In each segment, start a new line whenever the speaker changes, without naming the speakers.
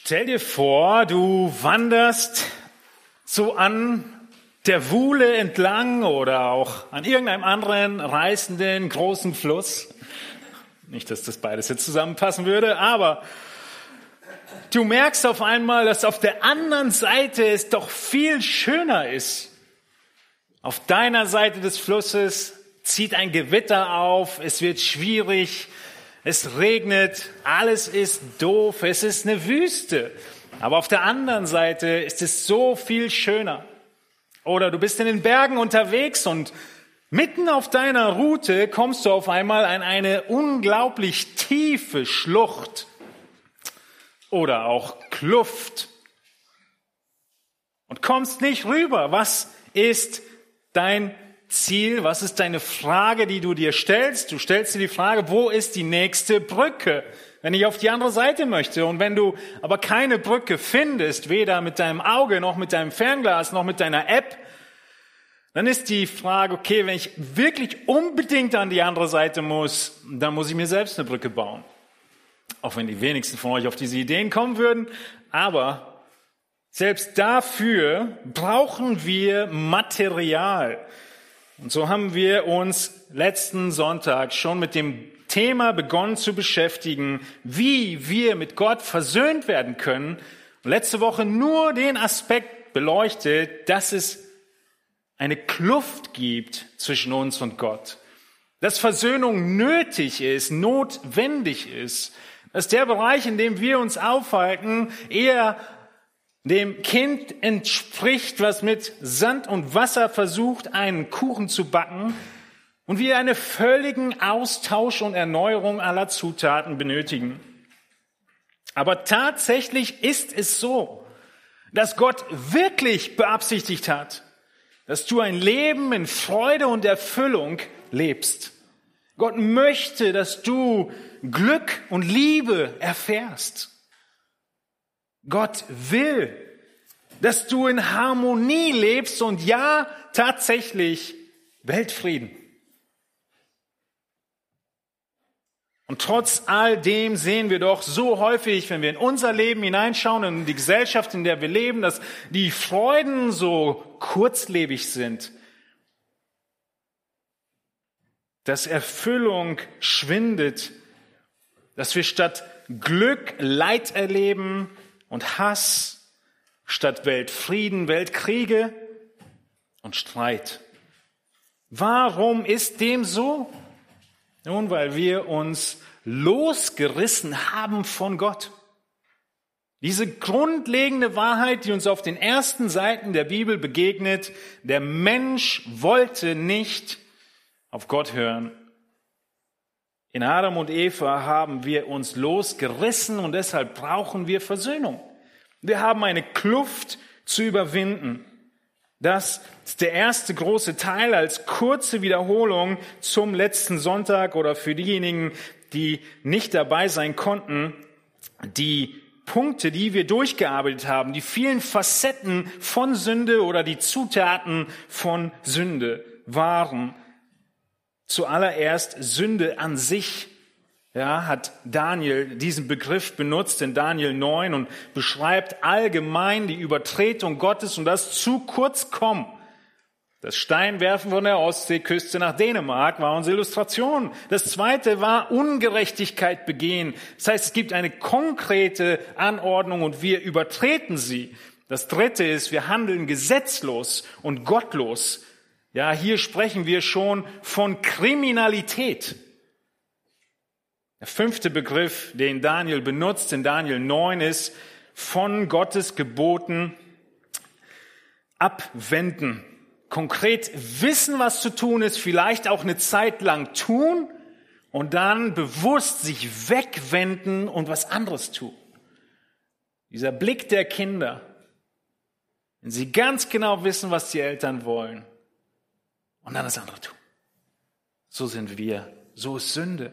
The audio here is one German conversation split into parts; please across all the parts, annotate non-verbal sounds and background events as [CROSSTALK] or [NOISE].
Stell dir vor, du wanderst so an der Wuhle entlang oder auch an irgendeinem anderen reißenden großen Fluss. Nicht, dass das beides jetzt zusammenpassen würde, aber du merkst auf einmal, dass auf der anderen Seite es doch viel schöner ist. Auf deiner Seite des Flusses zieht ein Gewitter auf, es wird schwierig, es regnet, alles ist doof, es ist eine Wüste. Aber auf der anderen Seite ist es so viel schöner. Oder du bist in den Bergen unterwegs und mitten auf deiner Route kommst du auf einmal an eine unglaublich tiefe Schlucht oder auch Kluft und kommst nicht rüber. Was ist dein Ziel? Was ist deine Frage, die du dir stellst? Du stellst dir die Frage, wo ist die nächste Brücke, wenn ich auf die andere Seite möchte? Und wenn du aber keine Brücke findest, weder mit deinem Auge noch mit deinem Fernglas noch mit deiner App, dann ist die Frage, okay, wenn ich wirklich unbedingt an die andere Seite muss, dann muss ich mir selbst eine Brücke bauen. Auch wenn die wenigsten von euch auf diese Ideen kommen würden, aber selbst dafür brauchen wir Material. Und so haben wir uns letzten Sonntag schon mit dem Thema begonnen zu beschäftigen, wie wir mit Gott versöhnt werden können. Und letzte Woche nur den Aspekt beleuchtet, dass es eine Kluft gibt zwischen uns und Gott. Dass Versöhnung nötig ist, notwendig ist. Dass der Bereich, in dem wir uns aufhalten, eher dem Kind entspricht, was mit Sand und Wasser versucht, einen Kuchen zu backen und wir einen völligen Austausch und Erneuerung aller Zutaten benötigen. Aber tatsächlich ist es so, dass Gott wirklich beabsichtigt hat, dass du ein Leben in Freude und Erfüllung lebst. Gott möchte, dass du Glück und Liebe erfährst. Gott will, dass du in Harmonie lebst und ja, tatsächlich Weltfrieden. Und trotz all dem sehen wir doch so häufig, wenn wir in unser Leben hineinschauen, in die Gesellschaft, in der wir leben, dass die Freuden so kurzlebig sind, dass Erfüllung schwindet, dass wir statt Glück Leid erleben, und Hass statt Weltfrieden, Weltkriege und Streit. Warum ist dem so? Nun, weil wir uns losgerissen haben von Gott. Diese grundlegende Wahrheit, die uns auf den ersten Seiten der Bibel begegnet, der Mensch wollte nicht auf Gott hören. In Adam und Eva haben wir uns losgerissen und deshalb brauchen wir Versöhnung. Wir haben eine Kluft zu überwinden. Das ist der erste große Teil als kurze Wiederholung zum letzten Sonntag oder für diejenigen, die nicht dabei sein konnten. Die Punkte, die wir durchgearbeitet haben, die vielen Facetten von Sünde oder die Zutaten von Sünde waren zuallererst Sünde an sich. Ja, hat Daniel diesen Begriff benutzt in Daniel 9 und beschreibt allgemein die Übertretung Gottes und das zu kurz kommen. Das Steinwerfen von der Ostseeküste nach Dänemark war unsere Illustration. Das zweite war Ungerechtigkeit begehen. Das heißt, es gibt eine konkrete Anordnung und wir übertreten sie. Das dritte ist, wir handeln gesetzlos und gottlos. Ja, hier sprechen wir schon von Kriminalität. Der fünfte Begriff, den Daniel benutzt in Daniel 9 ist von Gottes Geboten abwenden. Konkret wissen, was zu tun ist, vielleicht auch eine Zeit lang tun und dann bewusst sich wegwenden und was anderes tun. Dieser Blick der Kinder, wenn sie ganz genau wissen, was die Eltern wollen und dann das andere tun. So sind wir. So ist Sünde.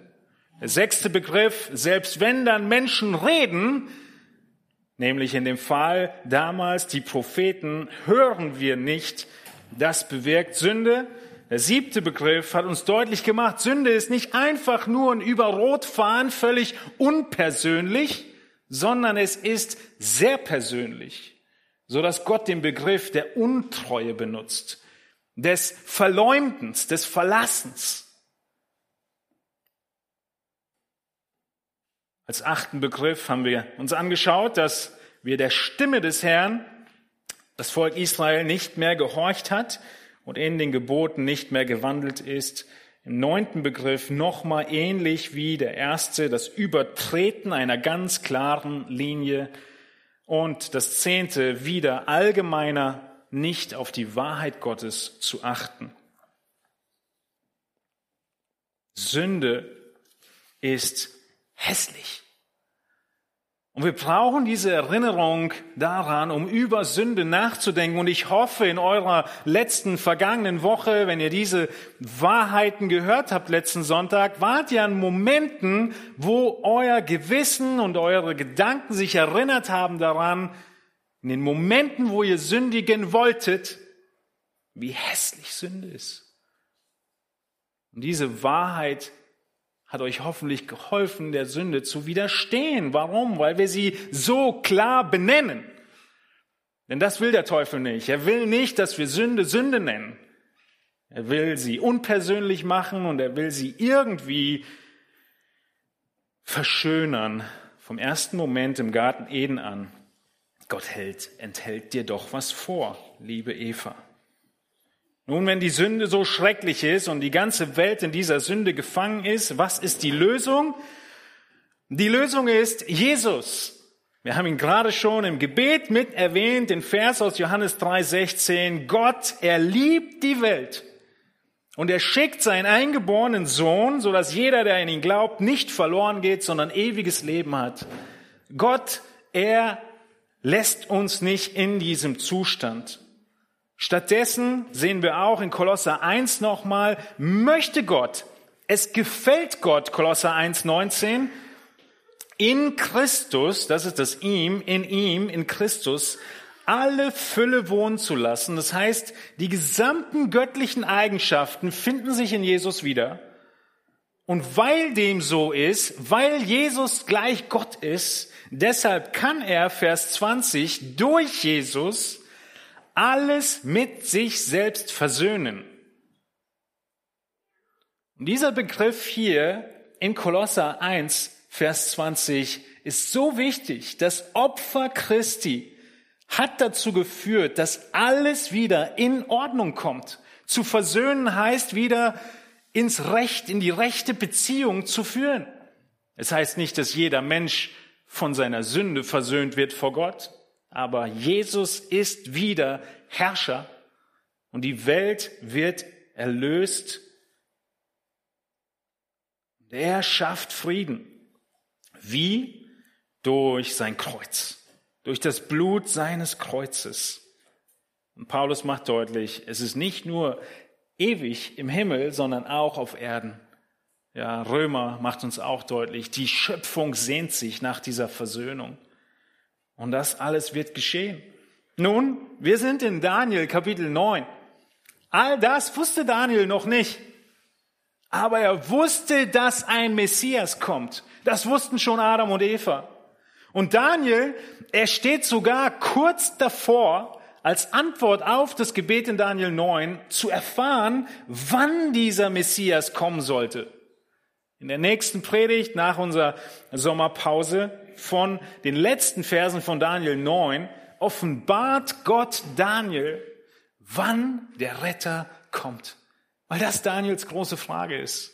Der sechste Begriff, selbst wenn dann Menschen reden, nämlich in dem Fall damals die Propheten, hören wir nicht. Das bewirkt Sünde. Der siebte Begriff hat uns deutlich gemacht, Sünde ist nicht einfach nur ein über Rot fahren, völlig unpersönlich, sondern es ist sehr persönlich, so dass Gott den Begriff der Untreue benutzt, des Verleumdens, des Verlassens. Als achten Begriff haben wir uns angeschaut, dass wir der Stimme des Herrn, das Volk Israel, nicht mehr gehorcht hat und in den Geboten nicht mehr gewandelt ist. Im neunten Begriff nochmal ähnlich wie der erste, das Übertreten einer ganz klaren Linie. Und das zehnte, wieder allgemeiner, nicht auf die Wahrheit Gottes zu achten. Sünde ist hässlich. Und wir brauchen diese Erinnerung daran, um über Sünde nachzudenken. Und ich hoffe, in eurer letzten vergangenen Woche, wenn ihr diese Wahrheiten gehört habt letzten Sonntag, wart ihr an Momenten, wo euer Gewissen und eure Gedanken sich erinnert haben daran, in den Momenten, wo ihr sündigen wolltet, wie hässlich Sünde ist. Und diese Wahrheit hat euch hoffentlich geholfen, der Sünde zu widerstehen. Warum? Weil wir sie so klar benennen. Denn das will der Teufel nicht. Er will nicht, dass wir Sünde Sünde nennen. Er will sie unpersönlich machen und er will sie irgendwie verschönern. Vom ersten Moment im Garten Eden an. Gott hält, enthält dir doch was vor, liebe Eva. Nun, wenn die Sünde so schrecklich ist und die ganze Welt in dieser Sünde gefangen ist, was ist die Lösung? Die Lösung ist Jesus. Wir haben ihn gerade schon im Gebet mit erwähnt, den Vers aus Johannes 3:16. Gott, er liebt die Welt und er schickt seinen eingeborenen Sohn, so dass jeder, der in ihn glaubt, nicht verloren geht, sondern ewiges Leben hat. Gott, er lässt uns nicht in diesem Zustand. Stattdessen sehen wir auch in Kolosser 1 nochmal, möchte Gott, es gefällt Gott, Kolosser 1, 19, in Christus, das ist das ihm, in ihm, in Christus, alle Fülle wohnen zu lassen. Das heißt, die gesamten göttlichen Eigenschaften finden sich in Jesus wieder. Und weil dem so ist, weil Jesus gleich Gott ist, deshalb kann er, Vers 20, durch Jesus alles mit sich selbst versöhnen. Und dieser Begriff hier in Kolosser 1, Vers 20 ist so wichtig. Das Opfer Christi hat dazu geführt, dass alles wieder in Ordnung kommt. Zu versöhnen heißt wieder ins Recht, in die rechte Beziehung zu führen. Es heißt nicht, dass jeder Mensch von seiner Sünde versöhnt wird vor Gott. Aber Jesus ist wieder Herrscher und die Welt wird erlöst. Er schafft Frieden. Wie? Durch sein Kreuz, durch das Blut seines Kreuzes. Und Paulus macht deutlich, es ist nicht nur ewig im Himmel, sondern auch auf Erden. Ja, Römer macht uns auch deutlich, die Schöpfung sehnt sich nach dieser Versöhnung. Und das alles wird geschehen. Nun, wir sind in Daniel Kapitel 9. All das wusste Daniel noch nicht. Aber er wusste, dass ein Messias kommt. Das wussten schon Adam und Eva. Und Daniel, er steht sogar kurz davor, als Antwort auf das Gebet in Daniel 9 zu erfahren, wann dieser Messias kommen sollte. In der nächsten Predigt nach unserer Sommerpause von den letzten Versen von Daniel 9 offenbart Gott Daniel, wann der Retter kommt. Weil das Daniels große Frage ist.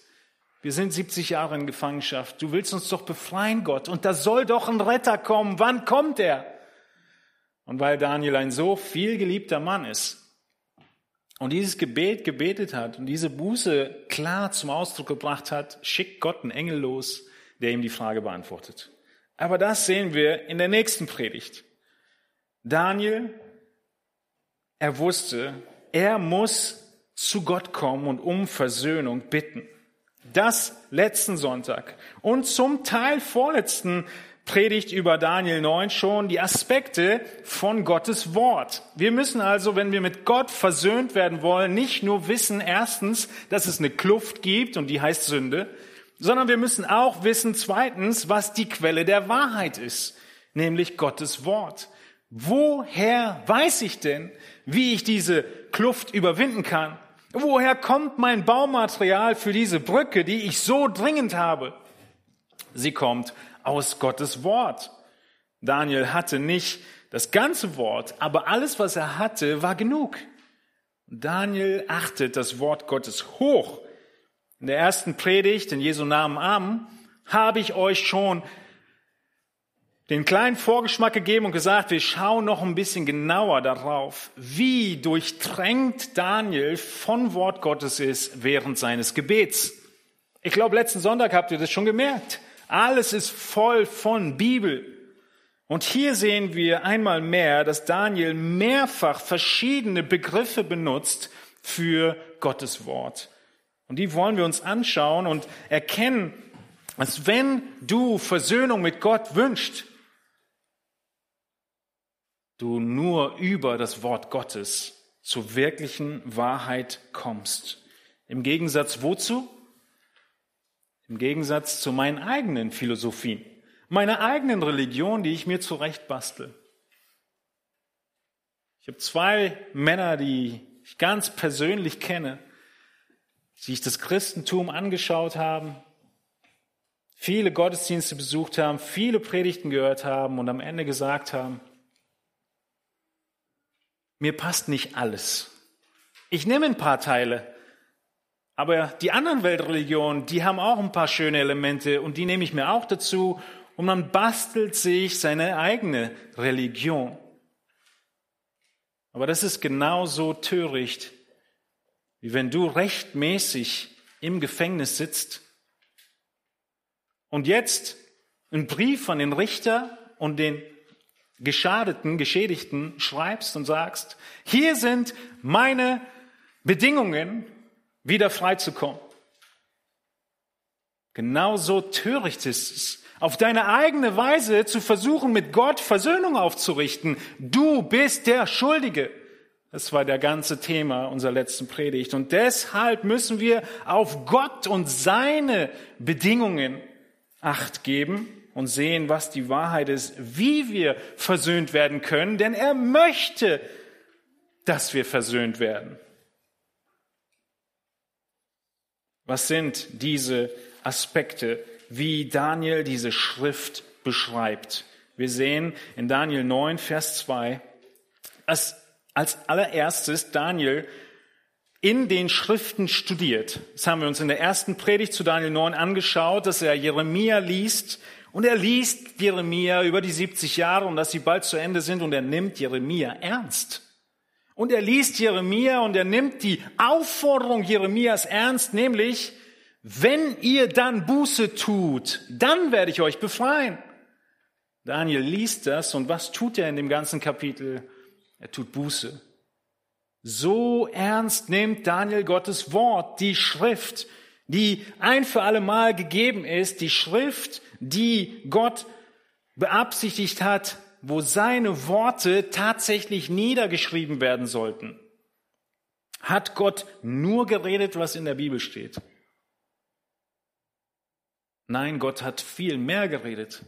Wir sind 70 Jahre in Gefangenschaft. Du willst uns doch befreien, Gott. Und da soll doch ein Retter kommen. Wann kommt er? Und weil Daniel ein so viel geliebter Mann ist und dieses Gebet gebetet hat und diese Buße klar zum Ausdruck gebracht hat, schickt Gott einen Engel los, der ihm die Frage beantwortet. Aber das sehen wir in der nächsten Predigt. Daniel, er wusste, er muss zu Gott kommen und um Versöhnung bitten. Das letzten Sonntag. Und zum Teil vorletzten Predigt über Daniel 9 schon die Aspekte von Gottes Wort. Wir müssen also, wenn wir mit Gott versöhnt werden wollen, nicht nur wissen, erstens, dass es eine Kluft gibt und die heißt Sünde, sondern wir müssen auch wissen, zweitens, was die Quelle der Wahrheit ist, nämlich Gottes Wort. Woher weiß ich denn, wie ich diese Kluft überwinden kann? Woher kommt mein Baumaterial für diese Brücke, die ich so dringend habe? Sie kommt aus Gottes Wort. Daniel hatte nicht das ganze Wort, aber alles, was er hatte, war genug. Daniel achtet das Wort Gottes hoch. In der ersten Predigt in Jesu Namen Amen habe ich euch schon den kleinen Vorgeschmack gegeben und gesagt, wir schauen noch ein bisschen genauer darauf, wie durchtränkt Daniel von Wort Gottes ist während seines Gebets. Ich glaube, letzten Sonntag habt ihr das schon gemerkt. Alles ist voll von Bibel. Und hier sehen wir einmal mehr, dass Daniel mehrfach verschiedene Begriffe benutzt für Gottes Wort. Und die wollen wir uns anschauen und erkennen, dass wenn du Versöhnung mit Gott wünschst, du nur über das Wort Gottes zur wirklichen Wahrheit kommst. Im Gegensatz wozu? Im Gegensatz zu meinen eigenen Philosophien, meiner eigenen Religion, die ich mir zurecht bastel. Ich habe zwei Männer, die ich ganz persönlich kenne, die sich das Christentum angeschaut haben, viele Gottesdienste besucht haben, viele Predigten gehört haben und am Ende gesagt haben, mir passt nicht alles. Ich nehme ein paar Teile, aber die anderen Weltreligionen, die haben auch ein paar schöne Elemente und die nehme ich mir auch dazu und man bastelt sich seine eigene Religion. Aber das ist genauso töricht, wie wenn du rechtmäßig im Gefängnis sitzt und jetzt einen Brief von den Richter und den Geschadeten, Geschädigten schreibst und sagst, hier sind meine Bedingungen, wieder freizukommen. Genauso töricht ist es, auf deine eigene Weise zu versuchen, mit Gott Versöhnung aufzurichten. Du bist der Schuldige. Das war der ganze Thema unserer letzten Predigt. Und deshalb müssen wir auf Gott und seine Bedingungen Acht geben und sehen, was die Wahrheit ist, wie wir versöhnt werden können, denn er möchte, dass wir versöhnt werden. Was sind diese Aspekte, wie Daniel diese Schrift beschreibt? Wir sehen in Daniel 9, Vers 2, dass als allererstes Daniel in den Schriften studiert. Das haben wir uns in der ersten Predigt zu Daniel 9 angeschaut, dass er Jeremia liest und er liest Jeremia über die 70 Jahre und dass sie bald zu Ende sind und er nimmt Jeremia ernst. Und er liest Jeremia und er nimmt die Aufforderung Jeremias ernst, nämlich, wenn ihr dann Buße tut, dann werde ich euch befreien. Daniel liest das und was tut er in dem ganzen Kapitel? Er tut Buße. So ernst nimmt Daniel Gottes Wort, die Schrift, die ein für alle Mal gegeben ist, die Schrift, die Gott beabsichtigt hat, wo seine Worte tatsächlich niedergeschrieben werden sollten. Hat Gott nur geredet, was in der Bibel steht? Nein, Gott hat viel mehr geredet.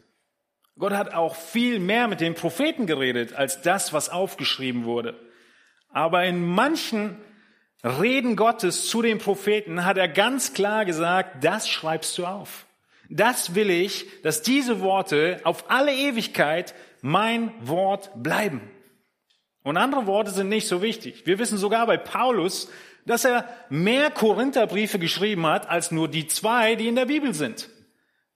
Gott hat auch viel mehr mit den Propheten geredet, als das, was aufgeschrieben wurde. Aber in manchen Reden Gottes zu den Propheten hat er ganz klar gesagt, das schreibst du auf. Das will ich, dass diese Worte auf alle Ewigkeit mein Wort bleiben. Und andere Worte sind nicht so wichtig. Wir wissen sogar bei Paulus, dass er mehr Korintherbriefe geschrieben hat als nur die zwei, die in der Bibel sind.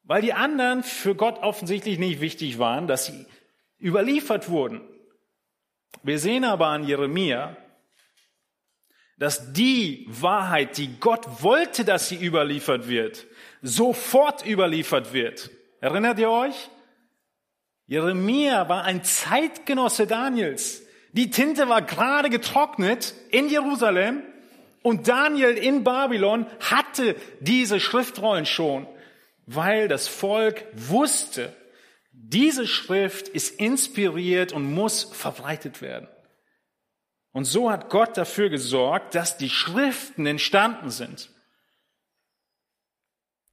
Weil die anderen für Gott offensichtlich nicht wichtig waren, dass sie überliefert wurden. Wir sehen aber an Jeremia, dass die Wahrheit, die Gott wollte, dass sie überliefert wird, sofort überliefert wird. Erinnert ihr euch? Jeremia war ein Zeitgenosse Daniels. Die Tinte war gerade getrocknet in Jerusalem und Daniel in Babylon hatte diese Schriftrollen schon, weil das Volk wusste, diese Schrift ist inspiriert und muss verbreitet werden. Und so hat Gott dafür gesorgt, dass die Schriften entstanden sind.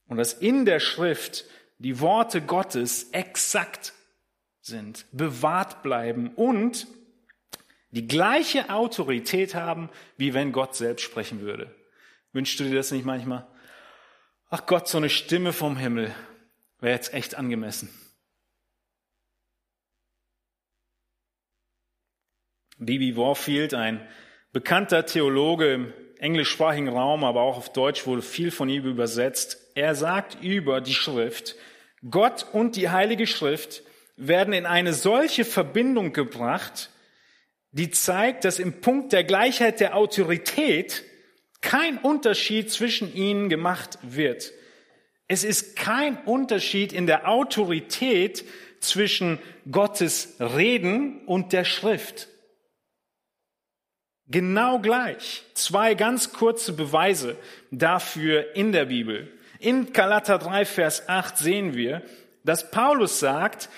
und dass in der Schrift die Worte Gottes exakt sind, bewahrt bleiben und die gleiche Autorität haben, wie wenn Gott selbst sprechen würde. Wünschst du dir das nicht manchmal? Ach Gott, so eine Stimme vom Himmel wäre jetzt echt angemessen. Bibi Warfield, ein bekannter Theologe im englischsprachigen Raum, aber auch auf Deutsch wurde viel von ihm übersetzt. Er sagt über die Schrift, Gott und die Heilige Schrift werden in eine solche Verbindung gebracht, die zeigt, dass im Punkt der Gleichheit der Autorität kein Unterschied zwischen ihnen gemacht wird. Es ist kein Unterschied in der Autorität zwischen Gottes Reden und der Schrift. Genau gleich. Zwei ganz kurze Beweise dafür in der Bibel. In Galater 3, Vers 8 sehen wir, dass Paulus sagt,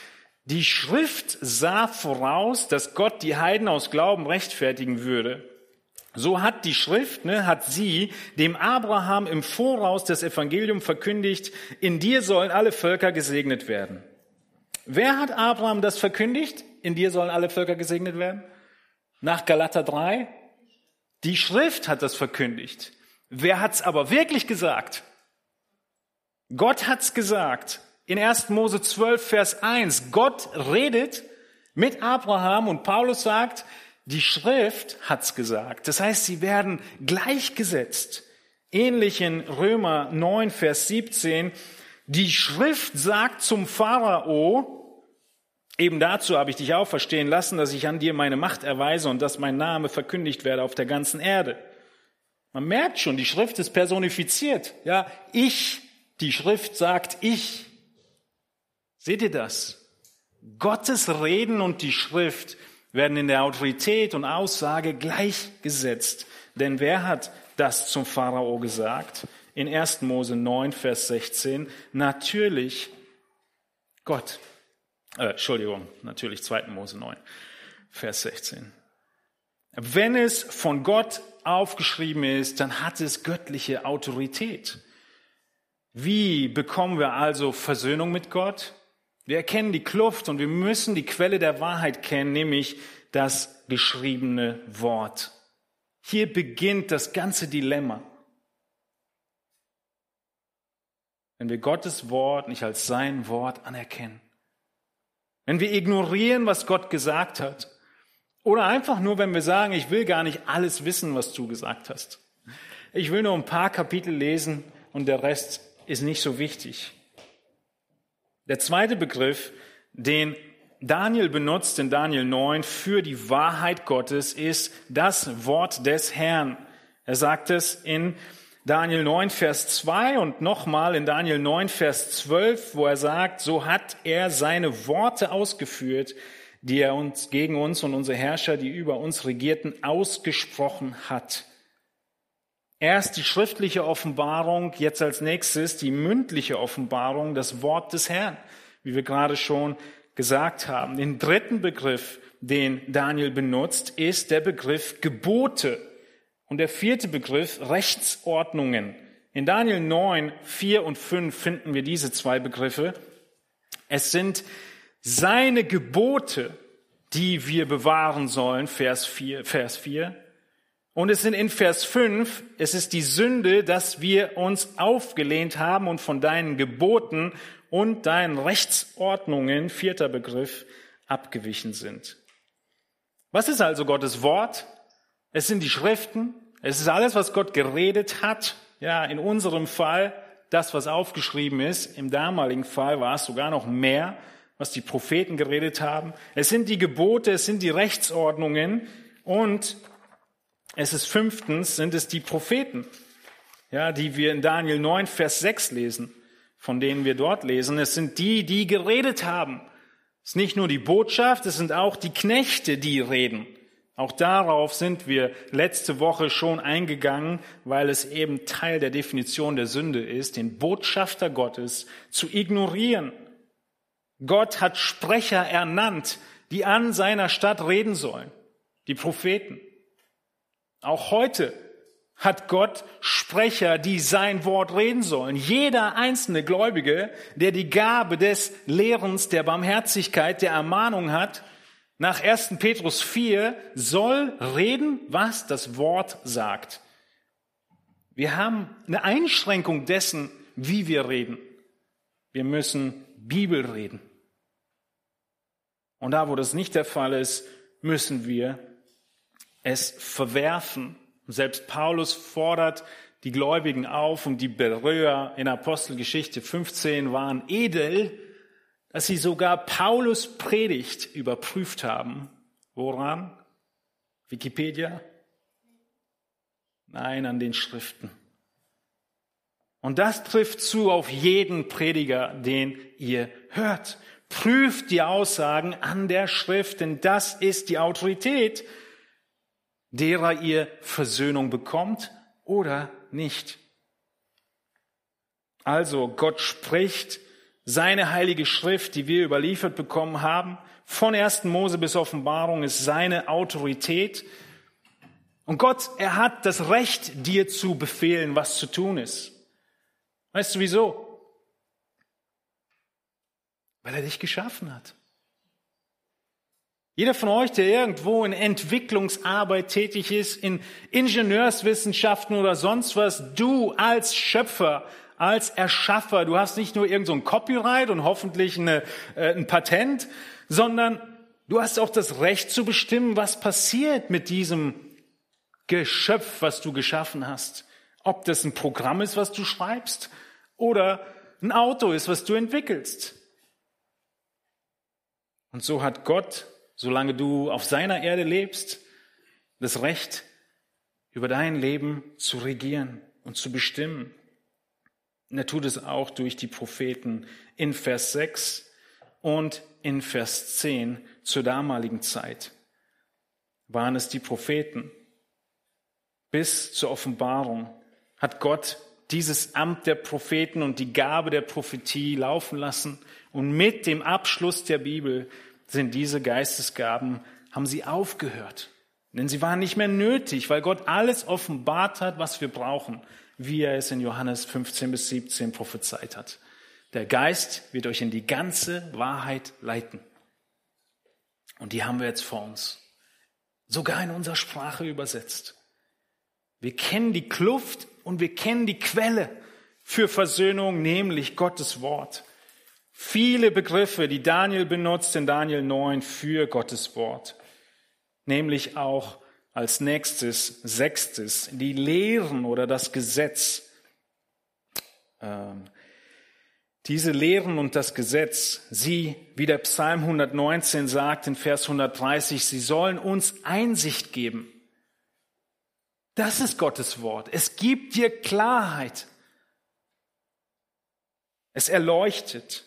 die Schrift sah voraus, dass Gott die Heiden aus Glauben rechtfertigen würde. So hat die Schrift, ne, hat sie dem Abraham im Voraus das Evangelium verkündigt, in dir sollen alle Völker gesegnet werden. Wer hat Abraham das verkündigt? In dir sollen alle Völker gesegnet werden? Nach Galater 3? Die Schrift hat das verkündigt. Wer hat's aber wirklich gesagt? Gott hat's gesagt in 1. Mose 12, Vers 1. Gott redet mit Abraham und Paulus sagt, die Schrift hat's gesagt. Das heißt, sie werden gleichgesetzt. Ähnlich in Römer 9, Vers 17. Die Schrift sagt zum Pharao, Eben dazu habe ich dich auch verstehen lassen, dass ich an dir meine Macht erweise und dass mein Name verkündigt werde auf der ganzen Erde. Man merkt schon, die Schrift ist personifiziert. Ja, ich, die Schrift sagt ich. Seht ihr das? Gottes Reden und die Schrift werden in der Autorität und Aussage gleichgesetzt. Denn wer hat das zum Pharao gesagt? In 1. Mose 9, Vers 16. Natürlich Gott. Äh, Entschuldigung, natürlich 2. Mose 9, Vers 16. Wenn es von Gott aufgeschrieben ist, dann hat es göttliche Autorität. Wie bekommen wir also Versöhnung mit Gott? Wir erkennen die Kluft und wir müssen die Quelle der Wahrheit kennen, nämlich das geschriebene Wort. Hier beginnt das ganze Dilemma. Wenn wir Gottes Wort nicht als sein Wort anerkennen, wenn wir ignorieren, was Gott gesagt hat, oder einfach nur, wenn wir sagen, ich will gar nicht alles wissen, was du gesagt hast. Ich will nur ein paar Kapitel lesen und der Rest ist nicht so wichtig. Der zweite Begriff, den Daniel benutzt in Daniel 9 für die Wahrheit Gottes, ist das Wort des Herrn. Er sagt es in Daniel 9, Vers 2 und nochmal in Daniel 9, Vers 12, wo er sagt, so hat er seine Worte ausgeführt, die er uns gegen uns und unsere Herrscher, die über uns regierten, ausgesprochen hat. Erst die schriftliche Offenbarung, jetzt als nächstes die mündliche Offenbarung, das Wort des Herrn, wie wir gerade schon gesagt haben. Den dritten Begriff, den Daniel benutzt, ist der Begriff Gebote. Und der vierte Begriff Rechtsordnungen. In Daniel 9, 4 und 5 finden wir diese zwei Begriffe. Es sind seine Gebote, die wir bewahren sollen, Vers 4, Vers 4. Und es sind in Vers 5, es ist die Sünde, dass wir uns aufgelehnt haben und von deinen Geboten und deinen Rechtsordnungen, vierter Begriff, abgewichen sind. Was ist also Gottes Wort? Es sind die Schriften, es ist alles, was Gott geredet hat. Ja, in unserem Fall das, was aufgeschrieben ist. Im damaligen Fall war es sogar noch mehr, was die Propheten geredet haben. Es sind die Gebote, es sind die Rechtsordnungen und es ist fünftens, sind es die Propheten, ja, die wir in Daniel 9, Vers 6 lesen, von denen wir dort lesen. Es sind die, die geredet haben. Es ist nicht nur die Botschaft, es sind auch die Knechte, die reden. Auch darauf sind wir letzte Woche schon eingegangen, weil es eben Teil der Definition der Sünde ist, den Botschafter Gottes zu ignorieren. Gott hat Sprecher ernannt, die an seiner Stadt reden sollen, die Propheten. Auch heute hat Gott Sprecher, die sein Wort reden sollen. Jeder einzelne Gläubige, der die Gabe des Lehrens, der Barmherzigkeit, der Ermahnung hat, nach 1. Petrus 4, soll reden, was das Wort sagt. Wir haben eine Einschränkung dessen, wie wir reden. Wir müssen Bibel reden. Und da, wo das nicht der Fall ist, müssen wir es verwerfen. Selbst Paulus fordert die Gläubigen auf und die Beröer in Apostelgeschichte 15 waren edel, dass sie sogar Paulus Predigt überprüft haben. Woran? Wikipedia? Nein, an den Schriften. Und das trifft zu auf jeden Prediger, den ihr hört. Prüft die Aussagen an der Schrift, denn das ist die Autorität, derer ihr Versöhnung bekommt oder nicht. Also Gott spricht seine heilige Schrift, die wir überliefert bekommen haben, von 1. Mose bis Offenbarung ist seine Autorität. Und Gott, er hat das Recht, dir zu befehlen, was zu tun ist. Weißt du wieso? Weil er dich geschaffen hat. Jeder von euch, der irgendwo in Entwicklungsarbeit tätig ist, in Ingenieurswissenschaften oder sonst was, du als Schöpfer, als Erschaffer, du hast nicht nur irgend so ein Copyright und hoffentlich eine, äh, ein Patent, sondern du hast auch das Recht zu bestimmen, was passiert mit diesem Geschöpf, was du geschaffen hast. Ob das ein Programm ist, was du schreibst, oder ein Auto ist, was du entwickelst. Und so hat Gott solange du auf seiner Erde lebst, das Recht, über dein Leben zu regieren und zu bestimmen. Und er tut es auch durch die Propheten in Vers 6 und in Vers 10 zur damaligen Zeit. Waren es die Propheten? Bis zur Offenbarung hat Gott dieses Amt der Propheten und die Gabe der Prophetie laufen lassen und mit dem Abschluss der Bibel sind diese Geistesgaben, haben sie aufgehört. Denn sie waren nicht mehr nötig, weil Gott alles offenbart hat, was wir brauchen, wie er es in Johannes 15 bis 17 prophezeit hat. Der Geist wird euch in die ganze Wahrheit leiten. Und die haben wir jetzt vor uns. Sogar in unserer Sprache übersetzt. Wir kennen die Kluft und wir kennen die Quelle für Versöhnung, nämlich Gottes Wort. Viele Begriffe, die Daniel benutzt in Daniel 9 für Gottes Wort. Nämlich auch als nächstes, sechstes, die Lehren oder das Gesetz. Ähm, diese Lehren und das Gesetz, sie, wie der Psalm 119 sagt in Vers 130, sie sollen uns Einsicht geben. Das ist Gottes Wort. Es gibt dir Klarheit. Es erleuchtet.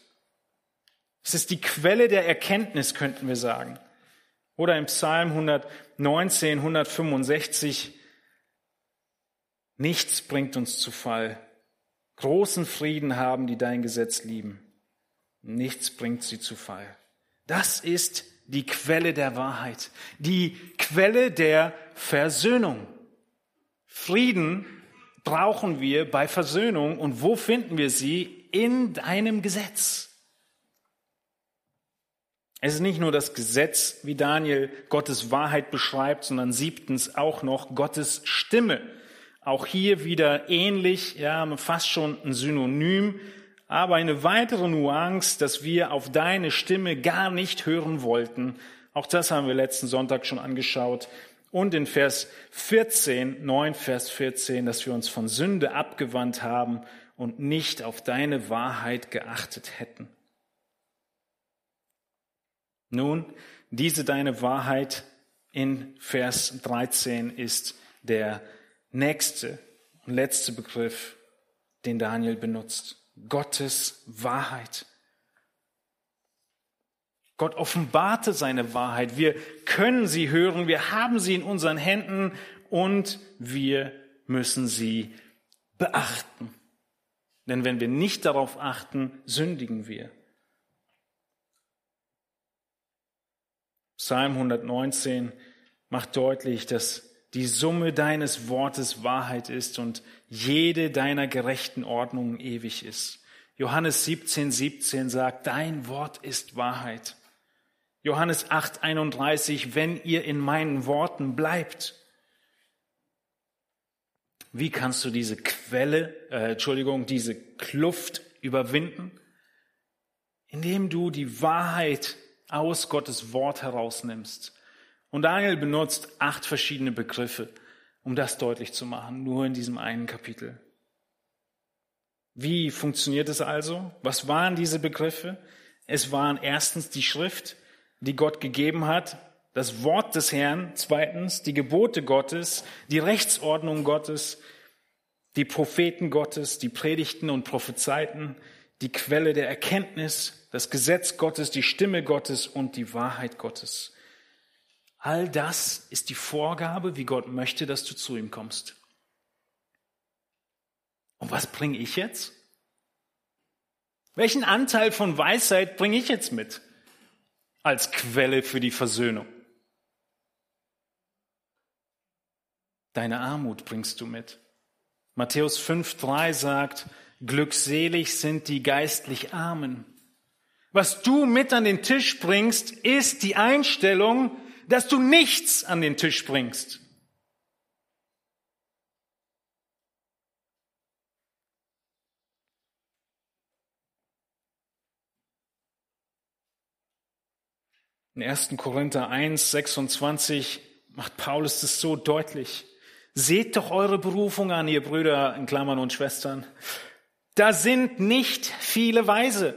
Es ist die Quelle der Erkenntnis, könnten wir sagen. Oder im Psalm 119, 165, nichts bringt uns zu Fall. Großen Frieden haben, die dein Gesetz lieben. Nichts bringt sie zu Fall. Das ist die Quelle der Wahrheit, die Quelle der Versöhnung. Frieden brauchen wir bei Versöhnung und wo finden wir sie? In deinem Gesetz. Es ist nicht nur das Gesetz, wie Daniel Gottes Wahrheit beschreibt, sondern siebtens auch noch Gottes Stimme. Auch hier wieder ähnlich, ja, fast schon ein Synonym, aber eine weitere Nuance, dass wir auf deine Stimme gar nicht hören wollten. Auch das haben wir letzten Sonntag schon angeschaut. Und in Vers 14, 9 Vers 14, dass wir uns von Sünde abgewandt haben und nicht auf deine Wahrheit geachtet hätten. Nun, diese deine Wahrheit in Vers 13 ist der nächste und letzte Begriff, den Daniel benutzt. Gottes Wahrheit. Gott offenbarte seine Wahrheit. Wir können sie hören, wir haben sie in unseren Händen und wir müssen sie beachten. Denn wenn wir nicht darauf achten, sündigen wir. Psalm 119 macht deutlich, dass die Summe deines Wortes Wahrheit ist und jede deiner gerechten Ordnungen ewig ist. Johannes 17, 17 sagt, dein Wort ist Wahrheit. Johannes 8, 31, wenn ihr in meinen Worten bleibt. Wie kannst du diese Quelle, äh, Entschuldigung, diese Kluft überwinden? Indem du die Wahrheit aus Gottes Wort herausnimmst. Und Daniel benutzt acht verschiedene Begriffe, um das deutlich zu machen, nur in diesem einen Kapitel. Wie funktioniert es also? Was waren diese Begriffe? Es waren erstens die Schrift, die Gott gegeben hat, das Wort des Herrn, zweitens die Gebote Gottes, die Rechtsordnung Gottes, die Propheten Gottes, die Predigten und Prophezeiten, die Quelle der Erkenntnis, das Gesetz Gottes, die Stimme Gottes und die Wahrheit Gottes. All das ist die Vorgabe, wie Gott möchte, dass du zu ihm kommst. Und was bringe ich jetzt? Welchen Anteil von Weisheit bringe ich jetzt mit als Quelle für die Versöhnung? Deine Armut bringst du mit. Matthäus 5.3 sagt, glückselig sind die geistlich Armen. Was du mit an den Tisch bringst, ist die Einstellung, dass du nichts an den Tisch bringst. In 1. Korinther 1, 26 macht Paulus das so deutlich. Seht doch eure Berufung an, ihr Brüder in Klammern und Schwestern. Da sind nicht viele Weise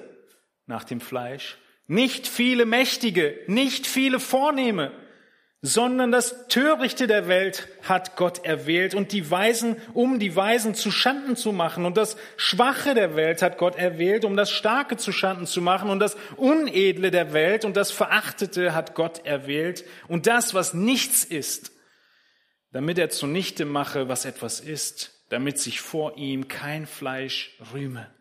nach dem Fleisch, nicht viele Mächtige, nicht viele Vornehme, sondern das Törichte der Welt hat Gott erwählt und die Weisen, um die Weisen zu Schanden zu machen. Und das Schwache der Welt hat Gott erwählt, um das Starke zu Schanden zu machen. Und das Unedle der Welt und das Verachtete hat Gott erwählt. Und das, was nichts ist, damit er zunichte mache, was etwas ist, damit sich vor ihm kein Fleisch rühme.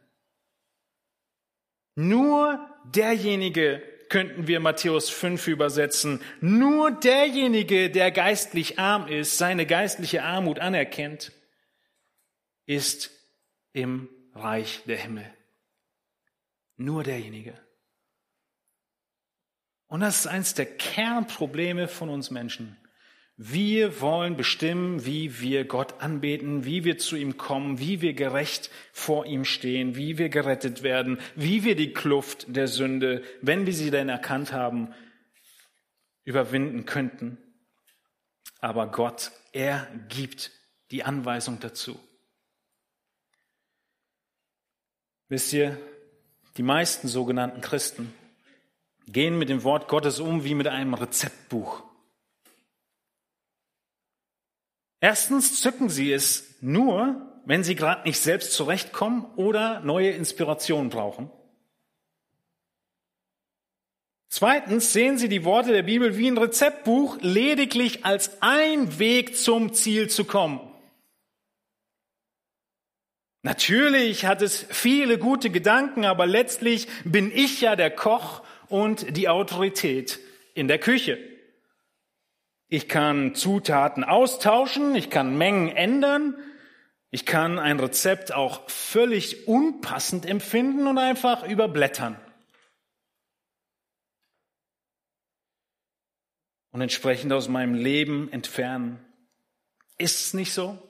Nur derjenige, könnten wir Matthäus 5 übersetzen. Nur derjenige, der geistlich arm ist, seine geistliche Armut anerkennt, ist im Reich der Himmel. Nur derjenige. Und das ist eines der Kernprobleme von uns Menschen. Wir wollen bestimmen, wie wir Gott anbeten, wie wir zu ihm kommen, wie wir gerecht vor ihm stehen, wie wir gerettet werden, wie wir die Kluft der Sünde, wenn wir sie denn erkannt haben, überwinden könnten. Aber Gott, er gibt die Anweisung dazu. Wisst ihr, die meisten sogenannten Christen gehen mit dem Wort Gottes um wie mit einem Rezeptbuch. Erstens zücken sie es nur, wenn sie gerade nicht selbst zurechtkommen oder neue Inspirationen brauchen. Zweitens sehen sie die Worte der Bibel wie ein Rezeptbuch lediglich als ein Weg zum Ziel zu kommen. Natürlich hat es viele gute Gedanken, aber letztlich bin ich ja der Koch und die Autorität in der Küche. Ich kann Zutaten austauschen, ich kann Mengen ändern, ich kann ein Rezept auch völlig unpassend empfinden und einfach überblättern. Und entsprechend aus meinem Leben entfernen. Ist es nicht so?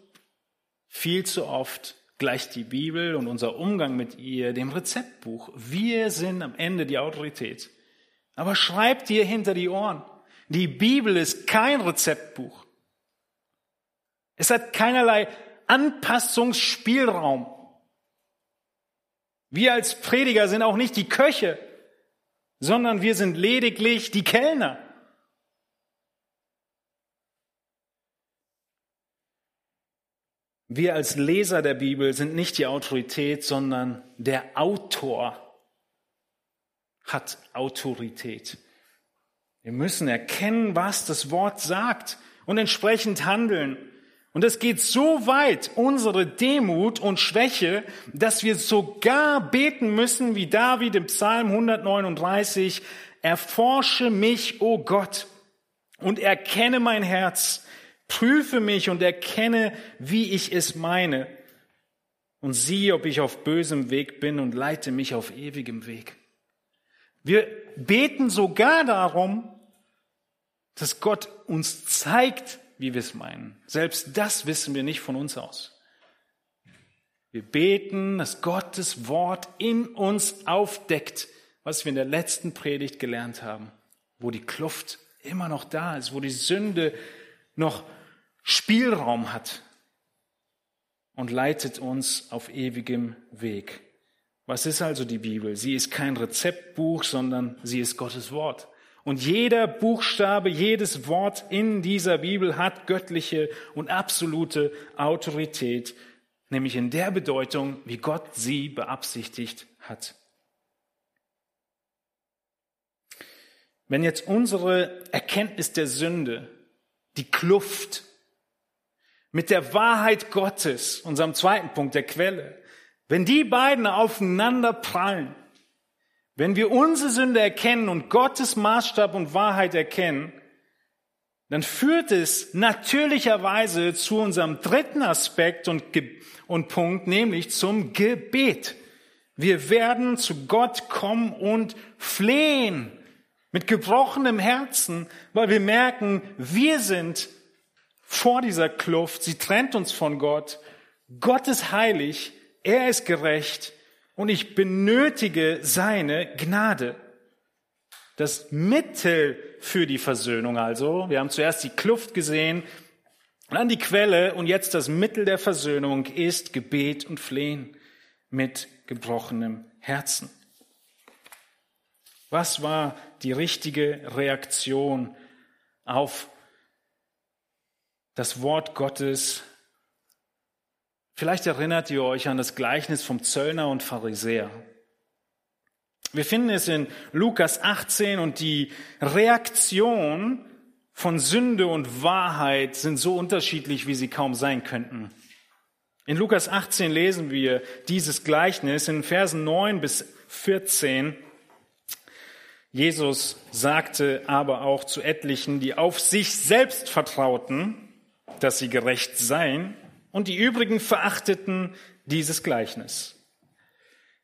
Viel zu oft gleicht die Bibel und unser Umgang mit ihr dem Rezeptbuch. Wir sind am Ende die Autorität. Aber schreibt dir hinter die Ohren. Die Bibel ist kein Rezeptbuch. Es hat keinerlei Anpassungsspielraum. Wir als Prediger sind auch nicht die Köche, sondern wir sind lediglich die Kellner. Wir als Leser der Bibel sind nicht die Autorität, sondern der Autor hat Autorität. Wir müssen erkennen, was das Wort sagt und entsprechend handeln. Und es geht so weit, unsere Demut und Schwäche, dass wir sogar beten müssen, wie David im Psalm 139, erforsche mich, o oh Gott, und erkenne mein Herz, Prüfe mich und erkenne, wie ich es meine. Und sieh, ob ich auf bösem Weg bin und leite mich auf ewigem Weg. Wir beten sogar darum, dass Gott uns zeigt, wie wir es meinen. Selbst das wissen wir nicht von uns aus. Wir beten, dass Gottes Wort in uns aufdeckt, was wir in der letzten Predigt gelernt haben, wo die Kluft immer noch da ist, wo die Sünde noch Spielraum hat und leitet uns auf ewigem Weg. Was ist also die Bibel? Sie ist kein Rezeptbuch, sondern sie ist Gottes Wort. Und jeder Buchstabe, jedes Wort in dieser Bibel hat göttliche und absolute Autorität, nämlich in der Bedeutung, wie Gott sie beabsichtigt hat. Wenn jetzt unsere Erkenntnis der Sünde, die Kluft mit der Wahrheit Gottes, unserem zweiten Punkt, der Quelle, wenn die beiden aufeinander prallen, wenn wir unsere Sünde erkennen und Gottes Maßstab und Wahrheit erkennen, dann führt es natürlicherweise zu unserem dritten Aspekt und, und Punkt, nämlich zum Gebet. Wir werden zu Gott kommen und flehen mit gebrochenem Herzen, weil wir merken, wir sind vor dieser Kluft, sie trennt uns von Gott. Gott ist heilig, er ist gerecht und ich benötige seine Gnade. Das Mittel für die Versöhnung also, wir haben zuerst die Kluft gesehen, dann die Quelle und jetzt das Mittel der Versöhnung ist Gebet und Flehen mit gebrochenem Herzen. Was war die richtige Reaktion auf das Wort Gottes. Vielleicht erinnert ihr euch an das Gleichnis vom Zöllner und Pharisäer. Wir finden es in Lukas 18 und die Reaktion von Sünde und Wahrheit sind so unterschiedlich, wie sie kaum sein könnten. In Lukas 18 lesen wir dieses Gleichnis in Versen 9 bis 14. Jesus sagte aber auch zu etlichen, die auf sich selbst vertrauten, dass sie gerecht seien, und die übrigen verachteten dieses Gleichnis.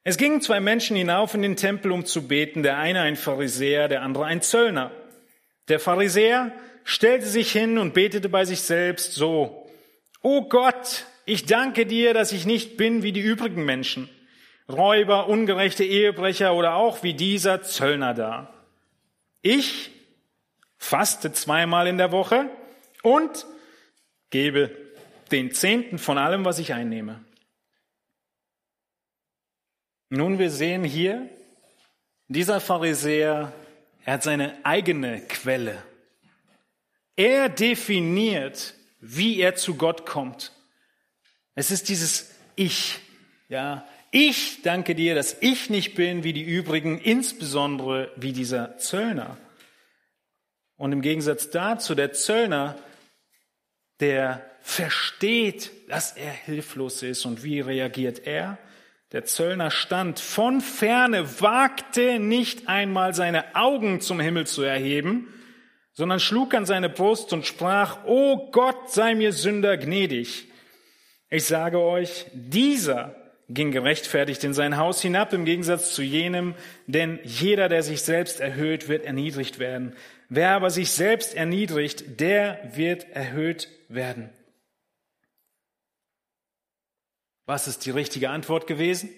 Es gingen zwei Menschen hinauf in den Tempel, um zu beten, der eine ein Pharisäer, der andere ein Zöllner. Der Pharisäer stellte sich hin und betete bei sich selbst so, O Gott, ich danke dir, dass ich nicht bin wie die übrigen Menschen, Räuber, ungerechte Ehebrecher oder auch wie dieser Zöllner da. Ich faste zweimal in der Woche und gebe den Zehnten von allem, was ich einnehme. Nun, wir sehen hier, dieser Pharisäer, er hat seine eigene Quelle. Er definiert, wie er zu Gott kommt. Es ist dieses Ich, ja. Ich danke dir, dass ich nicht bin wie die übrigen, insbesondere wie dieser Zöllner. Und im Gegensatz dazu, der Zöllner, der versteht, dass er hilflos ist. Und wie reagiert er? Der Zöllner stand von ferne, wagte nicht einmal seine Augen zum Himmel zu erheben, sondern schlug an seine Brust und sprach, O Gott, sei mir Sünder gnädig. Ich sage euch, dieser ging gerechtfertigt in sein Haus hinab, im Gegensatz zu jenem, denn jeder, der sich selbst erhöht, wird erniedrigt werden. Wer aber sich selbst erniedrigt, der wird erhöht werden. Was ist die richtige Antwort gewesen?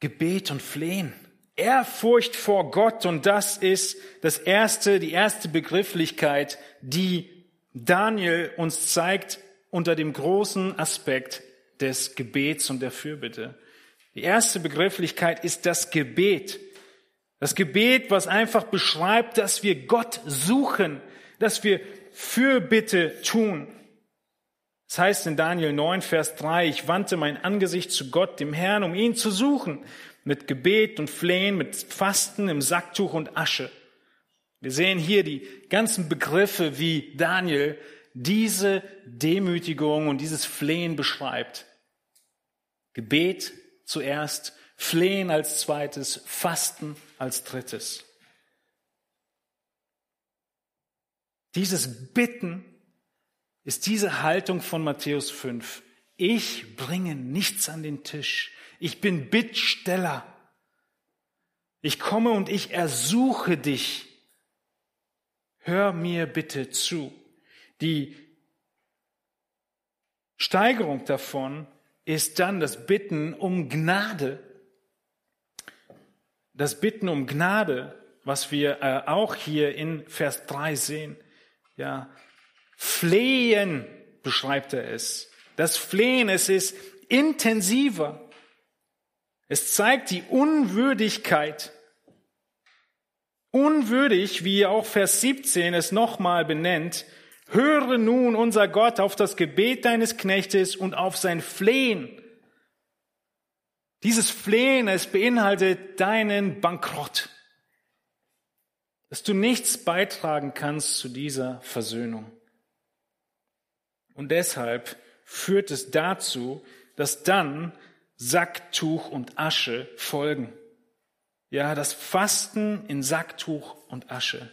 Gebet und Flehen. Ehrfurcht vor Gott und das ist das erste, die erste Begrifflichkeit, die Daniel uns zeigt unter dem großen Aspekt des Gebets und der Fürbitte. Die erste Begrifflichkeit ist das Gebet. Das Gebet, was einfach beschreibt, dass wir Gott suchen, dass wir Fürbitte tun. Das heißt in Daniel 9, Vers 3, ich wandte mein Angesicht zu Gott, dem Herrn, um ihn zu suchen, mit Gebet und Flehen, mit Fasten im Sacktuch und Asche. Wir sehen hier die ganzen Begriffe, wie Daniel diese Demütigung und dieses Flehen beschreibt. Gebet zuerst, Flehen als zweites, Fasten als drittes. Dieses Bitten ist diese Haltung von Matthäus 5. Ich bringe nichts an den Tisch. Ich bin Bittsteller. Ich komme und ich ersuche dich. Hör mir bitte zu. Die Steigerung davon ist dann das Bitten um Gnade. Das Bitten um Gnade, was wir äh, auch hier in Vers 3 sehen. Ja, Flehen beschreibt er es. Das Flehen, es ist intensiver. Es zeigt die Unwürdigkeit. Unwürdig, wie auch Vers 17 es nochmal benennt, höre nun unser Gott auf das Gebet deines Knechtes und auf sein Flehen. Dieses Flehen, es beinhaltet deinen Bankrott, dass du nichts beitragen kannst zu dieser Versöhnung. Und deshalb führt es dazu, dass dann Sacktuch und Asche folgen. Ja, das Fasten in Sacktuch und Asche.